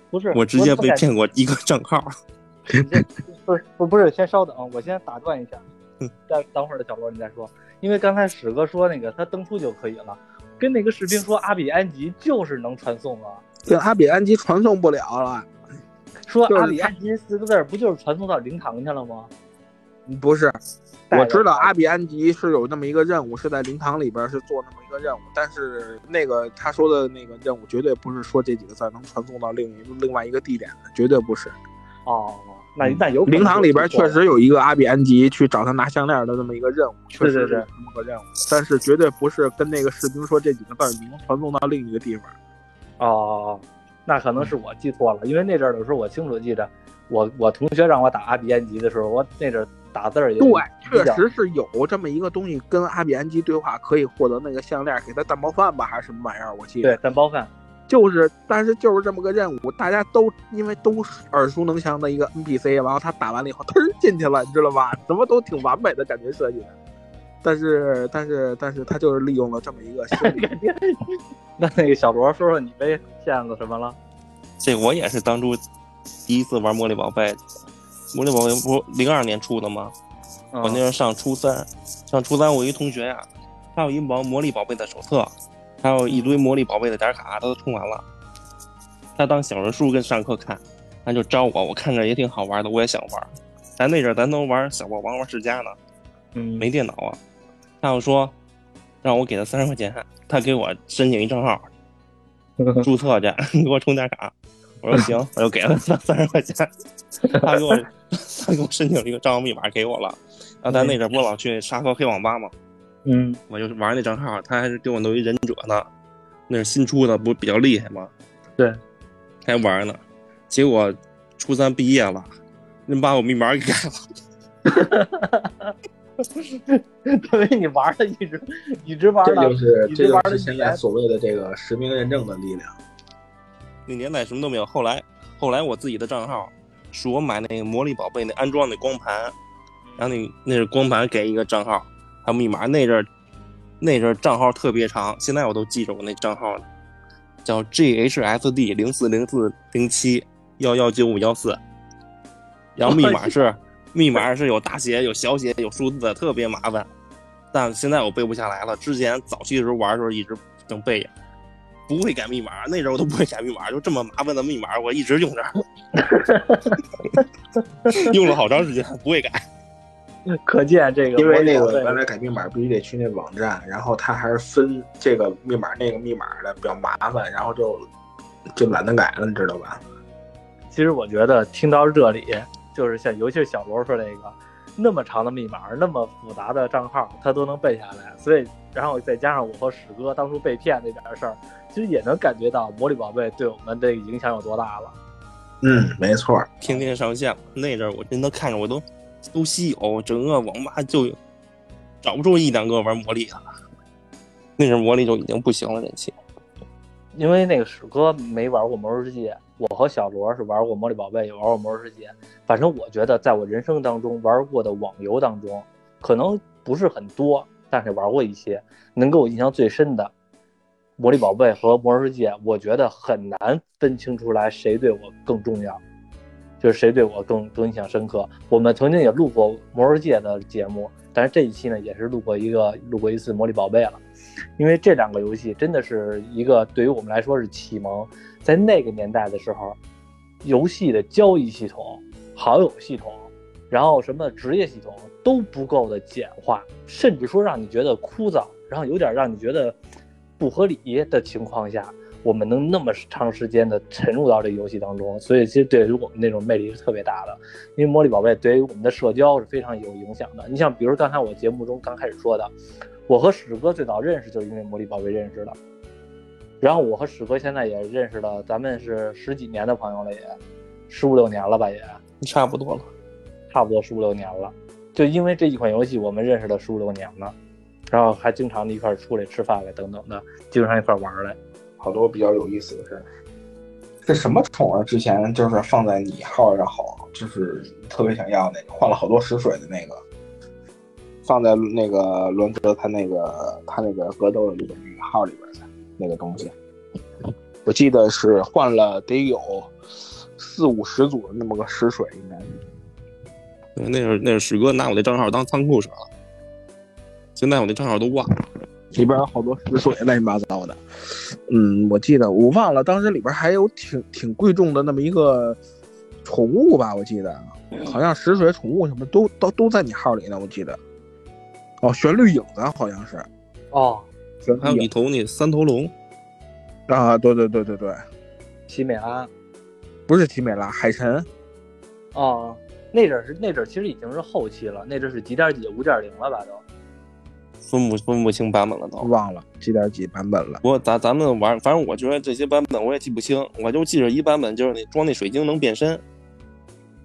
不是，我直接被骗过一个账号。不是不不是，先稍等，我先打断一下嗯，待等会儿的小罗你再说，因为刚才史哥说那个他登出就可以了，跟那个士兵说阿比安吉就是能传送啊，这阿比安吉传送不了了，就是说阿比安吉四个字儿不就是传送到灵堂去了吗？不是，我知道阿比安吉是有那么一个任务，是在灵堂里边是做那么一个任务，但是那个他说的那个任务绝对不是说这几个字能传送到另一另外一个地点的，绝对不是。哦，那那有灵堂里边确实有一个阿比安吉去找他拿项链的那么一个任务，确实是这么个任务，但是绝对不是跟那个士兵说这几个字能传送到另一个地方。哦，那可能是我记错了，因为那阵儿的时候我清楚记着，我我同学让我打阿比安吉的时候，我那阵儿打字儿也对，确实是有这么一个东西，跟阿比安吉对话可以获得那个项链，给他蛋包饭吧，还是什么玩意儿？我记得对蛋包饭，就是，但是就是这么个任务，大家都因为都是耳熟能详的一个 NPC，然后他打完了以后，嘚儿进去了，你知道吧？怎么都挺完美的感觉设计的，但是但是但是他就是利用了这么一个心理，那那个小罗说说你被骗子什么了？这我也是当初第一次玩魔力宝贝，魔力宝贝不零二年出的吗？我那时候上初三，上初三我一同学呀、他有一毛魔力宝贝的手册，还有一堆魔力宝贝的点卡，他都充完了。他当小人书跟上课看，他就招我，我看着也挺好玩的，我也想玩。咱那阵咱都玩小霸王、玩世嘉呢，嗯，没电脑啊。他又说让我给他三十块钱，他给我申请一账号，注册去，你给我充点卡。我说行，我就给了他三十块钱。他给我 他给我申请了一个账号密码给我了。然后咱那阵儿不老去沙河黑网吧嘛，嗯我就玩那账号，他还是给我弄一忍者呢，那是新出的，不比较厉害吗？对，还玩呢。结果初三毕业了，人把我密码给改了。因为你玩了一直一直玩这，就是这就是现在所谓的这个实名认证的力量。那年代什么都没有。后来，后来我自己的账号是我买那个魔力宝贝那安装那光盘，然后那那是光盘给一个账号，还有密码。那阵儿那阵儿账号特别长，现在我都记着我那账号呢，叫 GHSD 零四零四零七幺幺九五幺四，然后密码是密码是有大写有小写有数字的，特别麻烦。但现在我背不下来了。之前早期的时候玩的时候一直能背，不会改密码，那时候都不会改密码，就这么麻烦的密码，我一直用着，用了好长时间不会改。可见这个因为那个原来改密码必须得去那网站，然后它还是分这个密码那个密码的，比较麻烦，然后就就懒得改了，你知道吧？其实我觉得听到这里，就是像尤其是小罗说这个那么长的密码，那么复杂的账号，他都能背下来。所以，然后再加上我和史哥当初被骗那点事儿，其实也能感觉到魔力宝贝对我们这个影响有多大了。嗯，没错。天天上线，那阵儿我真的看着我都都稀有，整个网吧就找不出一两个玩魔力的了。那阵魔力就已经不行了，人气。因为那个史哥没玩过魔兽世界，我和小罗是玩过魔力宝贝，也玩过魔兽世界。反正我觉得，在我人生当中玩过的网游当中，可能不是很多，但是玩过一些。能给我印象最深的，魔力宝贝和魔兽世界，我觉得很难分清出来谁对我更重要，就是谁对我更更印象深刻。我们曾经也录过魔兽世界的节目，但是这一期呢，也是录过一个录过一次魔力宝贝了。因为这两个游戏真的是一个对于我们来说是启蒙，在那个年代的时候，游戏的交易系统、好友系统，然后什么职业系统都不够的简化，甚至说让你觉得枯燥，然后有点让你觉得不合理的情况下，我们能那么长时间的沉入到这游戏当中，所以其实对于我们那种魅力是特别大的。因为魔力宝贝对于我们的社交是非常有影响的。你像比如刚才我节目中刚开始说的。我和史哥最早认识就是因为魔力宝贝认识的，然后我和史哥现在也认识了，咱们是十几年的朋友了，也十五六年了吧，也差不多了，差不多十五六年了。就因为这一款游戏，我们认识了十五六年了，然后还经常的一块出来吃饭来等等的，经常一块玩来，好多比较有意思的事。这什么宠啊？之前就是放在你号上好，就是特别想要那个，换了好多食水的那个。放在那个伦德他那个他那个格斗里边那个号里边的那个东西，我记得是换了得有四五十组的那么个石水，应该是。那是那是史哥拿我那账号当仓库使了，现在我那账号都忘了，里边有好多石水乱七八糟的。嗯，我记得我忘了，当时里边还有挺挺贵重的那么一个宠物吧，我记得好像石水宠物什么都都都在你号里呢，我记得。哦，旋律影子好像是，哦，还有一头那三头龙，啊，对对对对对，奇美拉，不是奇美拉，海神，哦，那阵是那阵其实已经是后期了，那阵是几点几五点零了吧都，分不分不清版本了都，忘了几点几版本了。不过咱咱们玩，反正我觉得这些版本我也记不清，我就记着一版本就是那装那水晶能变身，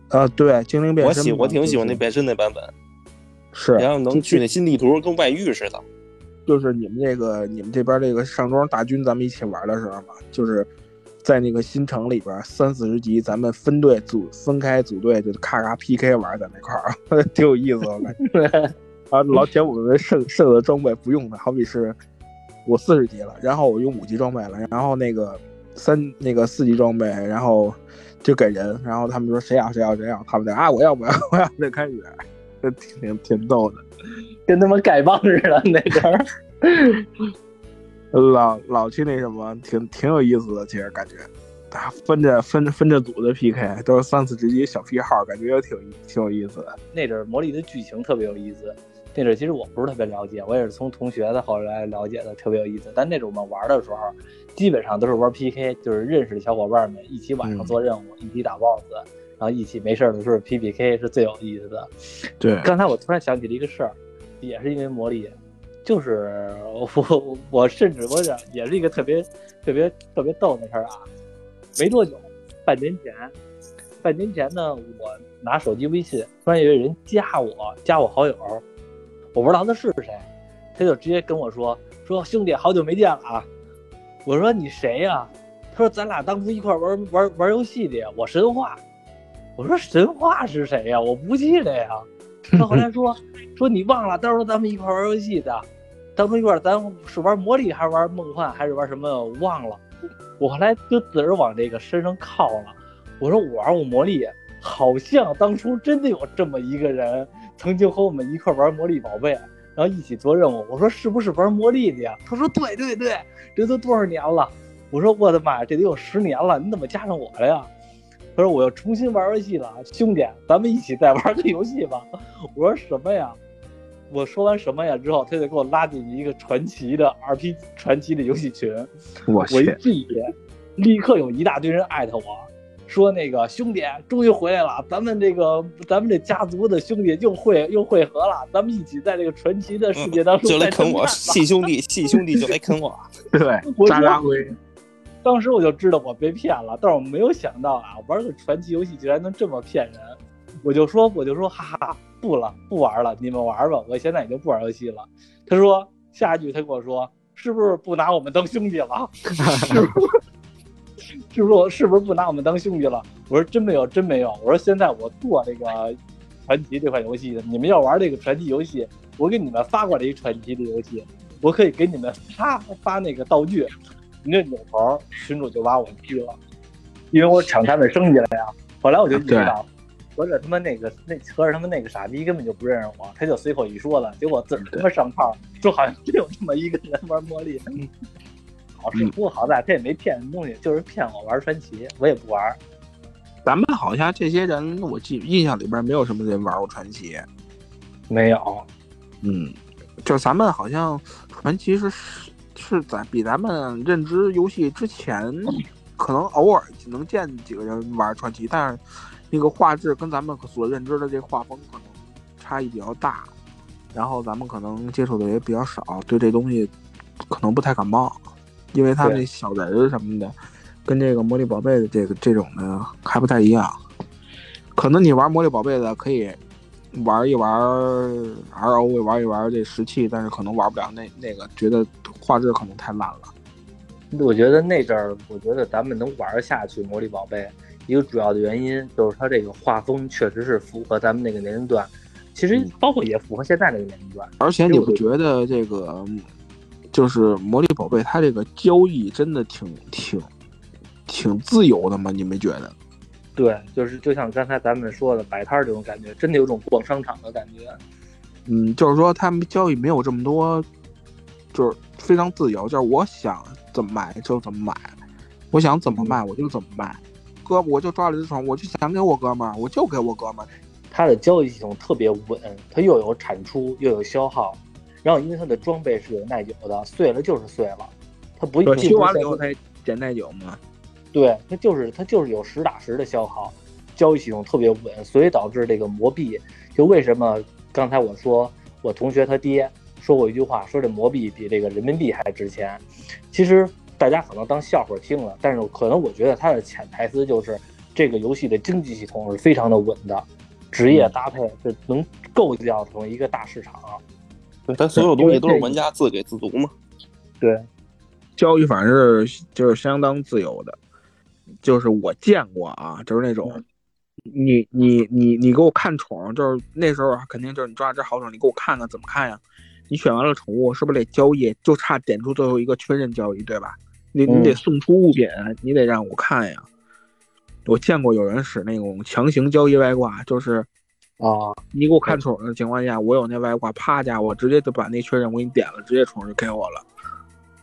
啊，对，精灵变身，我喜我挺喜欢那变身那版本。是，然后能去那新地图，跟外域似的。就是你们这个，你们这边这个上庄大军，咱们一起玩的时候嘛，就是在那个新城里边三四十级，咱们分队组分开组队，就咔咔 PK 玩在那块儿，挺有意思的感觉。啊，老铁我们剩剩的装备不用的，好比是我四十级了，然后我用五级装备了，然后那个三那个四级装备，然后就给人，然后他们说谁要谁要谁要，他们就啊我要我要我要就开始。挺挺挺逗的，跟他妈丐帮似的那个，老老去那什么，挺挺有意思的。其实感觉，啊，分着分着分着组的 PK，都是三四十级小批号，感觉也挺挺有意思的。那阵魔力的剧情特别有意思，那阵其实我不是特别了解，我也是从同学的后来了解的，特别有意思。但那种我们玩的时候，基本上都是玩 PK，就是认识的小伙伴们一起晚上做任务，一起打 BOSS。然后一起没事的时候 P P K 是最有意思的。对，刚才我突然想起了一个事儿，也是因为魔力，就是我我甚至我想也是一个特别特别特别逗的事儿啊。没多久，半年前，半年前呢，我拿手机微信，突然有人加我，加我好友，我不知道他是谁，他就直接跟我说说兄弟，好久没见了啊。我说你谁呀？他说咱俩当初一块玩玩玩游戏的，我神话。我说神话是谁呀？我不记得呀。他后来说说你忘了，到时候咱们一块玩游戏的，当初一块咱是玩魔力还是玩梦幻还是玩什么？我忘了。我后来就自个儿往这个身上靠了。我说我玩过魔力，好像当初真的有这么一个人，曾经和我们一块玩魔力宝贝，然后一起做任务。我说是不是玩魔力的呀？他说对对对，这都多少年了。我说我的妈呀，这得有十年了，你怎么加上我了呀？他说：“我要重新玩游戏了，兄弟，咱们一起再玩个游戏吧。”我说：“什么呀？”我说完什么呀之后，他就给我拉进一个传奇的 RP 传奇的游戏群。我我一进去，立刻有一大堆人艾特我，说：“那个兄弟终于回来了，咱们这个咱们这家族的兄弟又会又会合了，咱们一起在这个传奇的世界当中就来啃我，细兄弟，细兄弟就来啃我，对，渣渣辉。”当时我就知道我被骗了，但是我没有想到啊，玩个传奇游戏居然能这么骗人。我就说，我就说，哈哈，不了，不玩了，你们玩吧，我现在已经不玩游戏了。他说，下一句他跟我说，是不是不拿我们当兄弟了？是不是？是不是是不是不拿我们当兄弟了？我说真没有，真没有。我说现在我做这个传奇这款游戏的，你们要玩这个传奇游戏，我给你们发过来一传奇的游戏，我可以给你们发发那个道具。你这扭头，群主就把我踢了，因为我抢他们生意了呀。后来我就意识到，合着他妈那个那合着他妈那个傻逼根本就不认识我，他就随口一说了，结果自个儿他妈上套，说好像真有这么一个人玩魔力。好是不过好在他也没骗什么东西，就是骗我玩传奇，我也不玩。咱们好像这些人，我记印象里边没有什么人玩过传奇，没有。嗯，就咱们好像传奇是是在比咱们认知游戏之前，可能偶尔能见几个人玩传奇，但是那个画质跟咱们所认知的这画风可能差异比较大，然后咱们可能接触的也比较少，对这东西可能不太感冒。因为他那小人儿什么的，跟这个魔力宝贝的这个这种的还不太一样。可能你玩魔力宝贝的可以玩一玩 RO，玩一玩这石器，但是可能玩不了那那个，觉得画质可能太烂了。我觉得那阵儿，我觉得咱们能玩下去魔力宝贝，一个主要的原因就是它这个画风确实是符合咱们那个年龄段，其实包括也符合现在这个年龄段。而且你不觉得这个？就是魔力宝贝，它这个交易真的挺挺挺自由的吗？你没觉得？对，就是就像刚才咱们说的摆摊这种感觉，真的有种逛商场的感觉。嗯，就是说他们交易没有这么多，就是非常自由，就是我想怎么买就怎么买，我想怎么卖我就怎么卖。哥，我就抓了只虫，我就想给我哥们儿，我就给我哥们儿。它的交易系统特别稳，它又有产出又有消耗。然后，因为它的装备是有耐久的，碎了就是碎了，它不修完了以后才捡耐久吗？对，它就是它就是有实打实的消耗，交易系统特别稳，所以导致这个魔币就为什么刚才我说我同学他爹说过一句话，说这魔币比这个人民币还值钱。其实大家可能当笑话听了，但是可能我觉得它的潜台词就是这个游戏的经济系统是非常的稳的，职业搭配是能构造成一个大市场。对，它所有东西都是玩家自给自足嘛。对，交易法是就是相当自由的，就是我见过啊，就是那种，你你你你给我看宠，就是那时候肯定就是你抓只好宠，你给我看看怎么看呀？你选完了宠物是不是得交易？就差点出最后一个确认交易，对吧？你你得送出物品，你得让我看呀。我见过有人使那种强行交易外挂，就是。啊，你给我看宠的情况下，我有那外挂，啪家伙直接就把那确认我给你点了，直接宠就给我了。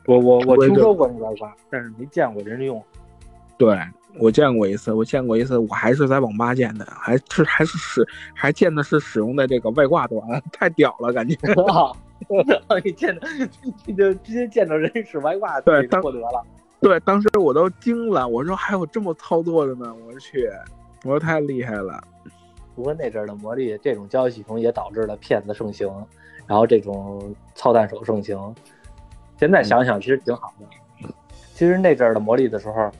我我我听说过那外挂，但是没见过人用。对我见过一次，我见过一次，我还是在网吧见的，还是还是使还见的是使用的这个外挂端，太屌了，感觉。你见的你就直接见着人使外挂，对，获得了。对，当时我都惊了，我说还有这么操作的呢，我去，我说太厉害了。不过那阵的魔力这种交易系统也导致了骗子盛行，然后这种操蛋手盛行。现在想想其实挺好的。其实那阵的魔力的时候，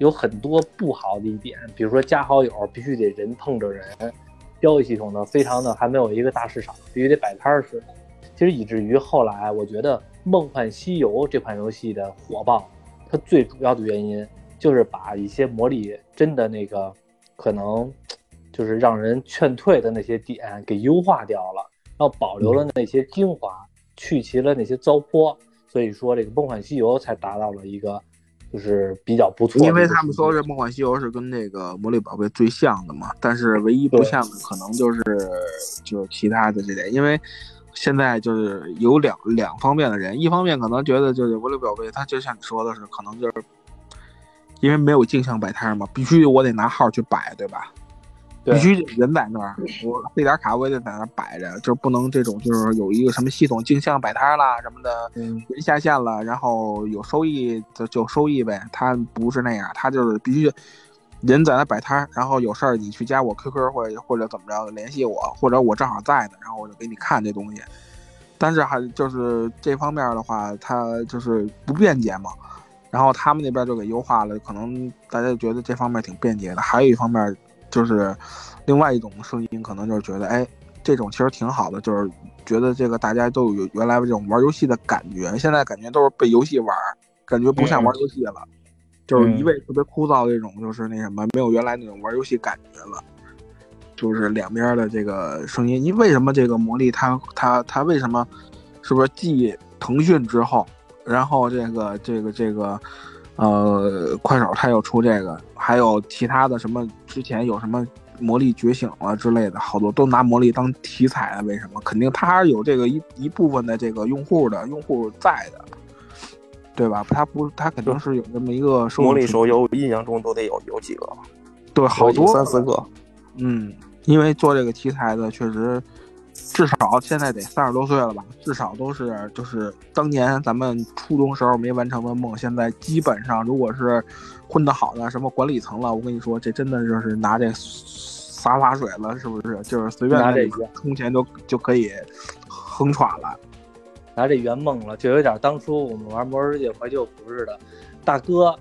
有很多不好的一点，比如说加好友必须得人碰着人，交易系统呢非常的还没有一个大市场，必须得摆摊儿似的。其实以至于后来我觉得《梦幻西游》这款游戏的火爆，它最主要的原因就是把一些魔力真的那个可能。就是让人劝退的那些点给优化掉了，然后保留了那些精华，去其了那些糟粕，所以说这个《梦幻西游》才达到了一个就是比较不错。因为他们说这《梦幻西游》是跟那个《魔力宝贝》最像的嘛，但是唯一不像的可能就是就是其他的这点，因为现在就是有两两方面的人，一方面可能觉得就是《魔力宝贝》，它就像你说的是，可能就是因为没有镜像摆摊嘛，必须我得拿号去摆，对吧？必须人在那儿，我这点卡我也得在那儿摆着，就是不能这种就是有一个什么系统镜像摆摊啦什么的，人下线了，然后有收益就就收益呗。他不是那样，他就是必须人在那摆摊，然后有事儿你去加我 QQ 或者或者怎么着联系我，或者我正好在呢，然后我就给你看这东西。但是还就是这方面的话，他就是不便捷嘛。然后他们那边就给优化了，可能大家就觉得这方面挺便捷的。还有一方面。就是另外一种声音，可能就是觉得，哎，这种其实挺好的，就是觉得这个大家都有原来这种玩游戏的感觉，现在感觉都是被游戏玩，感觉不像玩游戏了。就是一味特别枯燥这种，就是那什么，没有原来那种玩游戏感觉了。就是两边的这个声音，因为什么这个魔力它它它为什么，是不是继腾讯之后，然后这个这个这个，呃，快手它又出这个，还有其他的什么之前有什么魔力觉醒了之类的，好多都拿魔力当题材啊？为什么？肯定它有这个一一部分的这个用户的用户在的，对吧？它不，它肯定是有这么一个魔力手游，印象中都得有有几个，对，好多三四个，嗯。因为做这个题材的，确实至少现在得三十多岁了吧？至少都是就是当年咱们初中时候没完成的梦，现在基本上如果是混得好的什么管理层了，我跟你说，这真的就是拿这洒洒水了，是不是？就是随便拿这些充钱就就可以横闯了，拿这圆梦了，就有点当初我们玩《魔兽世界怀旧服》似的，大哥，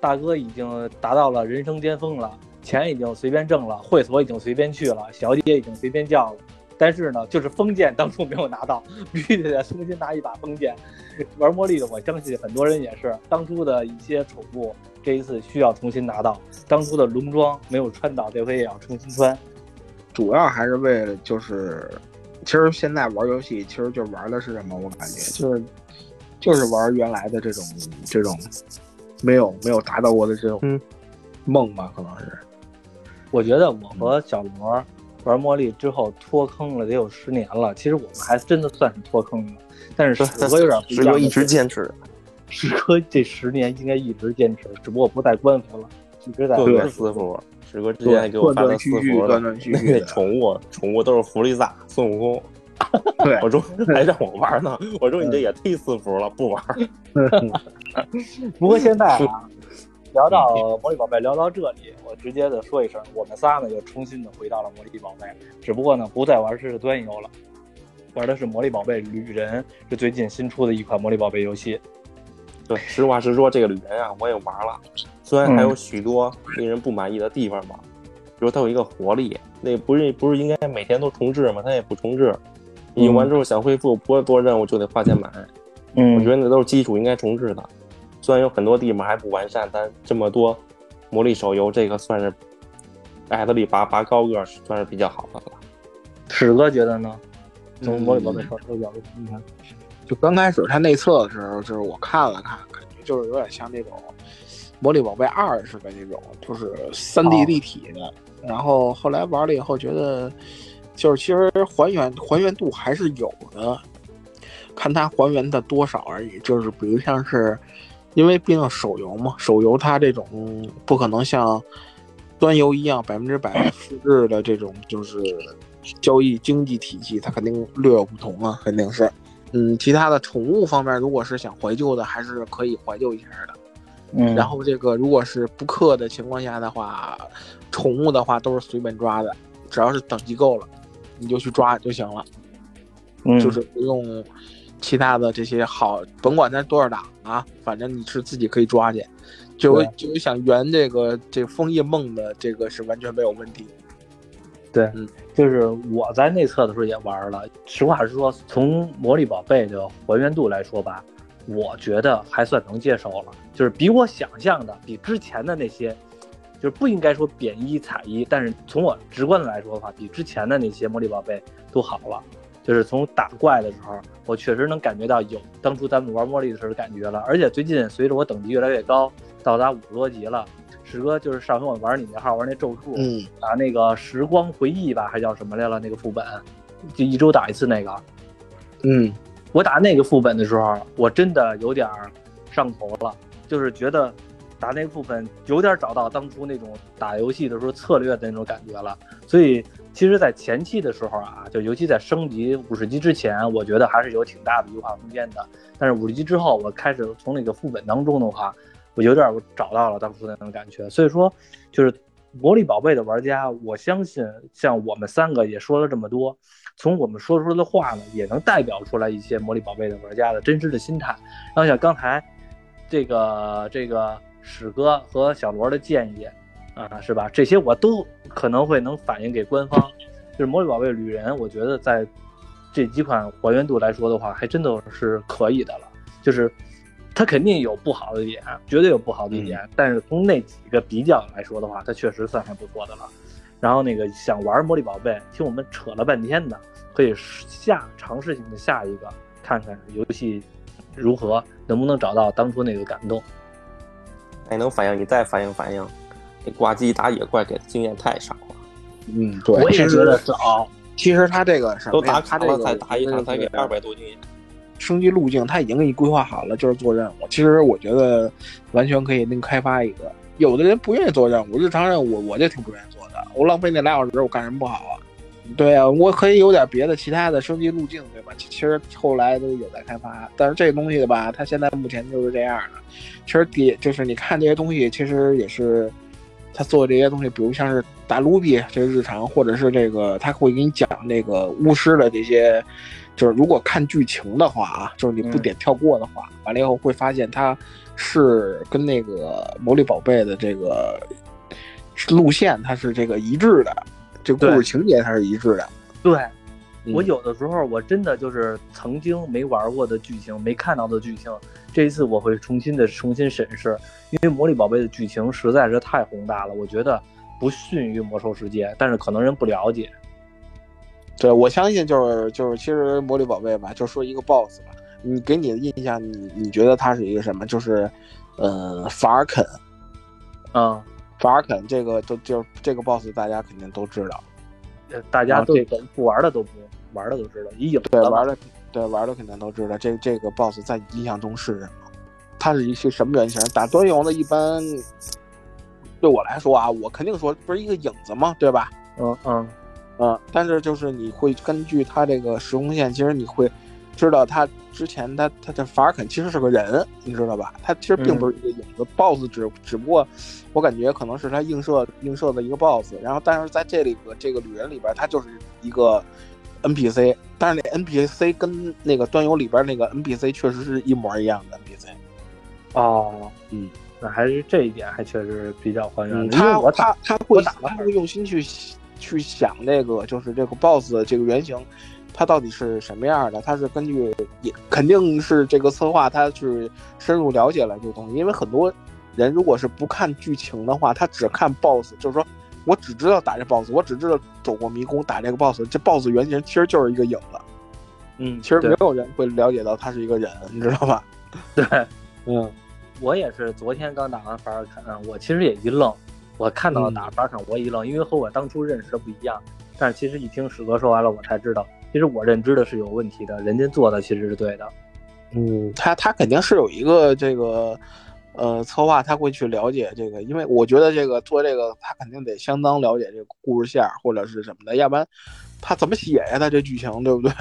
大哥已经达到了人生巅峰了。钱已经随便挣了，会所已经随便去了，小姐已经随便叫了，但是呢，就是封建当初没有拿到，必须得重新拿一把封建。玩魔力的，我相信很多人也是，当初的一些宠物，这一次需要重新拿到，当初的龙装没有穿到，这回也要重新穿。主要还是为了就是，其实现在玩游戏，其实就玩的是什么？我感觉就是，就是玩原来的这种这种，没有没有达到过的这种梦吧，可能是。我觉得我和小罗玩魔力之后脱坑了得有十年了，其实我们还真的算是脱坑了。但是史哥 有点不一样，一直坚持。史哥这十年应该一直坚持，只不过不带官服了，一直在对私服。史哥之前还给我发的私服，那宠物宠物都是弗利萨、孙悟空。对我说还让我玩呢，我说你这也忒私服了，不玩。不过现在啊。聊到魔力宝贝，聊到这里，我直接的说一声，我们仨呢又重新的回到了魔力宝贝，只不过呢不再玩是端游了，玩的是魔力宝贝旅人，是最近新出的一款魔力宝贝游戏。对，实话实说，这个旅人啊我也玩了，虽然还有许多令人不满意的地方吧，比如它有一个活力，那不是不是应该每天都重置吗？它也不重置，用完之后想恢复不做任务就得花钱买。嗯，我觉得那都是基础应该重置的。虽然有很多地方还不完善，但这么多魔力手游，这个算是矮子里拔拔高个，算是比较好的了。史哥觉得呢？从魔力宝贝手游角度，你看，就刚开始它内测的时候，就是我看了看，感觉就是有点像那种魔力宝贝二似的那种，就是三 D 立体的。然后后来玩了以后，觉得就是其实还原还原度还是有的，看它还原的多少而已。就是比如像是。因为毕竟手游嘛，手游它这种不可能像端游一样百分之百复制的这种就是交易经济体系，它肯定略有不同啊，肯定是。嗯，其他的宠物方面，如果是想怀旧的，还是可以怀旧一下的。嗯，然后这个如果是不氪的情况下的话，宠物的话都是随便抓的，只要是等级够了，你就去抓就行了。嗯，就是不用。其他的这些好，甭管它多少档啊，反正你是自己可以抓去，就就想圆这个这枫叶梦的这个是完全没有问题。对，嗯就是我在内测的时候也玩了。实话实说，从魔力宝贝的还原度来说吧，我觉得还算能接受了，就是比我想象的，比之前的那些，就是不应该说贬一踩一，但是从我直观的来说的话，比之前的那些魔力宝贝都好了。就是从打怪的时候，我确实能感觉到有当初咱们玩茉莉的时候的感觉了。而且最近随着我等级越来越高，到达五十多级了，史哥就是上回我玩你那号玩那咒术，嗯，打那个时光回忆吧，还叫什么来了？那个副本，就一周打一次那个。嗯，我打那个副本的时候，我真的有点上头了，就是觉得打那个副本有点找到当初那种打游戏的时候策略的那种感觉了，所以。其实，在前期的时候啊，就尤其在升级五十级之前，我觉得还是有挺大的优化空间的。但是五十级之后，我开始从那个副本当中的话，我有点找到了当初那种感觉。所以说，就是魔力宝贝的玩家，我相信像我们三个也说了这么多，从我们说出来的话呢，也能代表出来一些魔力宝贝的玩家的真实的心态。然后像刚才这个这个史哥和小罗的建议。啊，是吧？这些我都可能会能反映给官方。就是魔力宝贝旅人，我觉得在这几款还原度来说的话，还真的是可以的了。就是它肯定有不好的一点，绝对有不好的一点。但是从那几个比较来说的话，它确实算还不错的了。然后那个想玩魔力宝贝，听我们扯了半天的，可以下尝试性的下一个，看看游戏如何，能不能找到当初那个感动。还能反映，你再反映反映，那挂机打野怪给的经验太少了。嗯，对，我也其实觉得少。其实他这个什都么呀打卡了他这个才打一场才给就是二百多经验。升级路径，他已经给你规划好了，就是做任务。其实我觉得完全可以另开发一个。有的人不愿意做任务，日常任务我就挺不愿意做的。我浪费那俩小时，我干什么不好啊？对啊，我可以有点别的其他的升级路径，对吧？其其实后来都有在开发，但是这东西吧，它现在目前就是这样的。其实底就是你看这些东西，其实也是他做这些东西，比如像是打卢比这个日常，或者是这个他会给你讲那个巫师的这些，就是如果看剧情的话啊，就是你不嗯点跳过的话，完了以后会发现他是跟那个魔力宝贝的这个路线它是这个一致的，这故事情节它是一致的。对，嗯我有的时候我真的就是曾经没玩过的剧情，没看到的剧情，这一次我会重新的重新审视，因为魔力宝贝的剧情实在是太宏大了，我觉得不逊于魔兽世界，但是可能人不了解。对，我相信就是就是，其实魔力宝贝吧，就说一个 BOSS 吧，你给你的印象，你你觉得它是一个什么？就是，呃，法尔肯，嗯，法尔肯这个都就是这个 BOSS 大家肯定都知道，呃大家都啊这都不玩的都不玩的都知道，已影对，玩的对玩的肯定都知道，这这个 BOSS 在印象中是什么？他是一些什么原型？打端游的一般，对我来说啊，我肯定说不是一个影子嘛？对吧？嗯嗯，嗯，但是就是你会根据他这个时空线，其实你会知道他之前他他的法尔肯其实是个人，你知道吧？他其实并不是一个影子、b o s s 只只不过我感觉可能是他映射映射的一个 BOSS，然后但是在这里个这个旅人里边，他就是一个 NPC，但是那 NPC 跟那个端游里边那个 NPC 确实是一模一样的 NPC。哦，嗯，那还是这一点还确实比较还原他他他会我打了他会用心去去想这个，就是这个 BOSS 的这个原型，它到底是什么样的？他是根据也肯定是这个策划，他是深入了解了这个东西。因为很多人如果是不看剧情的话，他只看 BOSS，就是说我只知道打这 BOSS，我只知道走过迷宫打这个 BOSS，这 BOSS 原型其实就是一个影子，嗯，其实没有人会了解到他是一个人，你知道吧？对。嗯，我也是昨天刚打完法尔肯，我其实也一愣，我看到了打法尔肯我一愣，因为和我当初认识的不一样。但是其实一听史哥说完了，我才知道，其实我认知的是有问题的，人家做的其实是对的。嗯，他他肯定是有一个这个呃策划，他会去了解这个，因为我觉得这个做这个他肯定得相当了解这个故事线或者是什么的，要不然他怎么写呀？他这剧情对不对？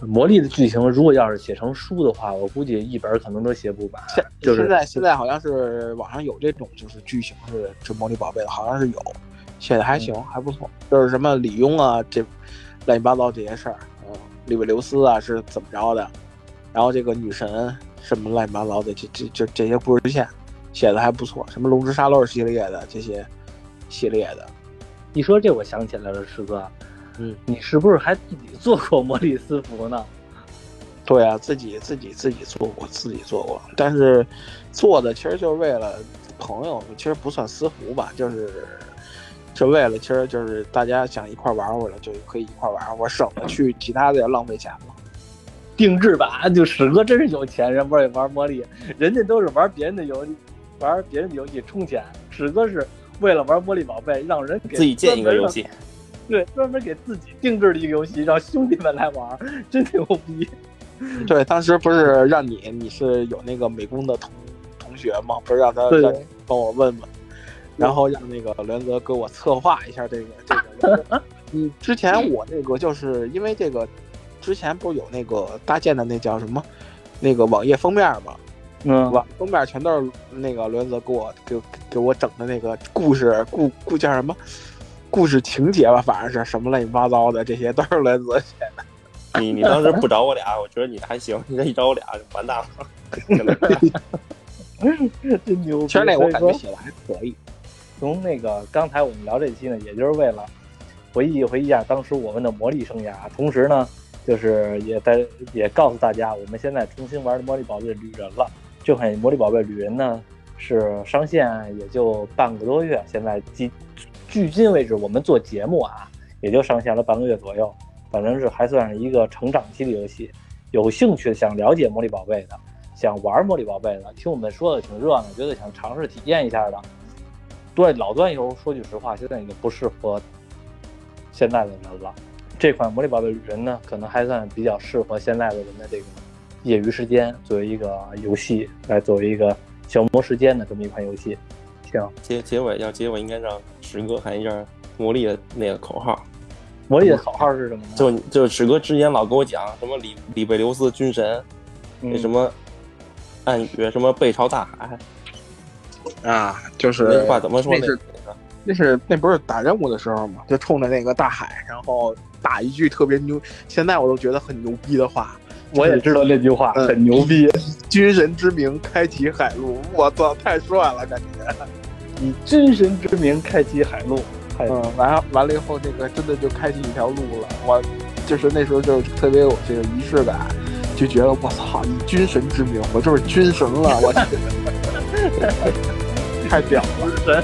魔力的剧情如果要是写成书的话，我估计一本可能都写不完。现就是现在现在好像是网上有这种就是剧情是这魔力宝贝的，好像是有，写的还行，还不错。就是什么李庸啊，这乱七八糟这些事儿，嗯，里维留斯啊是怎么着的，然后这个女神什么乱七八糟的，这这这这些故事线写的还不错，什么龙之沙漏系列的这些系列的，一说这，我想起来了，师哥，嗯，你是不是还自己做过魔力私服呢？对啊，自己自己自己做过，自己做过，但是做的其实就是为了朋友，其实不算私服吧，就是就为了，其实就是大家想一块玩会儿了，就可以一块玩，我省得去其他的要浪费钱了。定制版，就史哥真是有钱人，玩玩魔力，人家都是玩别人的游戏，玩别人的游戏充钱，史哥是为了玩魔力宝贝，让人给自己建一个游戏，对，专门给自己定制的一个游戏，让兄弟们来玩，真牛逼。对，当时不是让你你是有那个美工的同同学吗？不是让他帮我问问，然后让那个栾泽给我策划一下这个这个。嗯，之前我那个就是因为这个，之前不是有那个搭建的那叫什么，那个网页封面吗？嗯，网封面全都是那个栾泽给我给给我整的那个故事故故叫什么故事情节吧，反正是什么乱七八糟的，这些都是栾泽写的。你你当时不找我俩，我觉得你还行。你这一找我俩就完蛋了。真牛逼。其实那个我感觉写的还可以。从那个刚才我们聊这期呢，也就是为了回忆回忆一下当时我们的魔力生涯，同时呢，就是也在也告诉大家，我们现在重新玩的魔力宝贝旅人了。这款魔力宝贝旅人呢是上线也就半个多月，现在距距今为止我们做节目啊，也就上线了半个月左右，反正是还算是一个成长期的游戏。有兴趣的想了解魔力宝贝的，想玩魔力宝贝的，听我们说的挺热闹，觉得想尝试体验一下的，对老端游说句实话，现在已经不适合现在的人了。这款魔力宝贝旅人呢，可能还算比较适合现在的人的这个业余时间，作为一个游戏来作为一个消磨时间的这么一款游戏。行，结结尾要结尾应该让史哥喊一下魔力的那个口号。魔力的口号是什么呢？就就史哥之前老跟我讲什么里里贝留斯军神，那什么暗语什么背朝大海啊，就是那句话怎么说？那是那是那不是打任务的时候嘛？就冲着那个大海，然后打一句特别牛，现在我都觉得很牛逼的话。我也知道这句话很牛逼，军神之名开启海路，我操，太帅了，感觉。以军神之名开启海路。嗯，完完了以后，这个真的就开启一条路了。我就是那时候就特别有这个仪式感，就觉得我操，以军神之名，我就是军神了，我去，太屌了，神。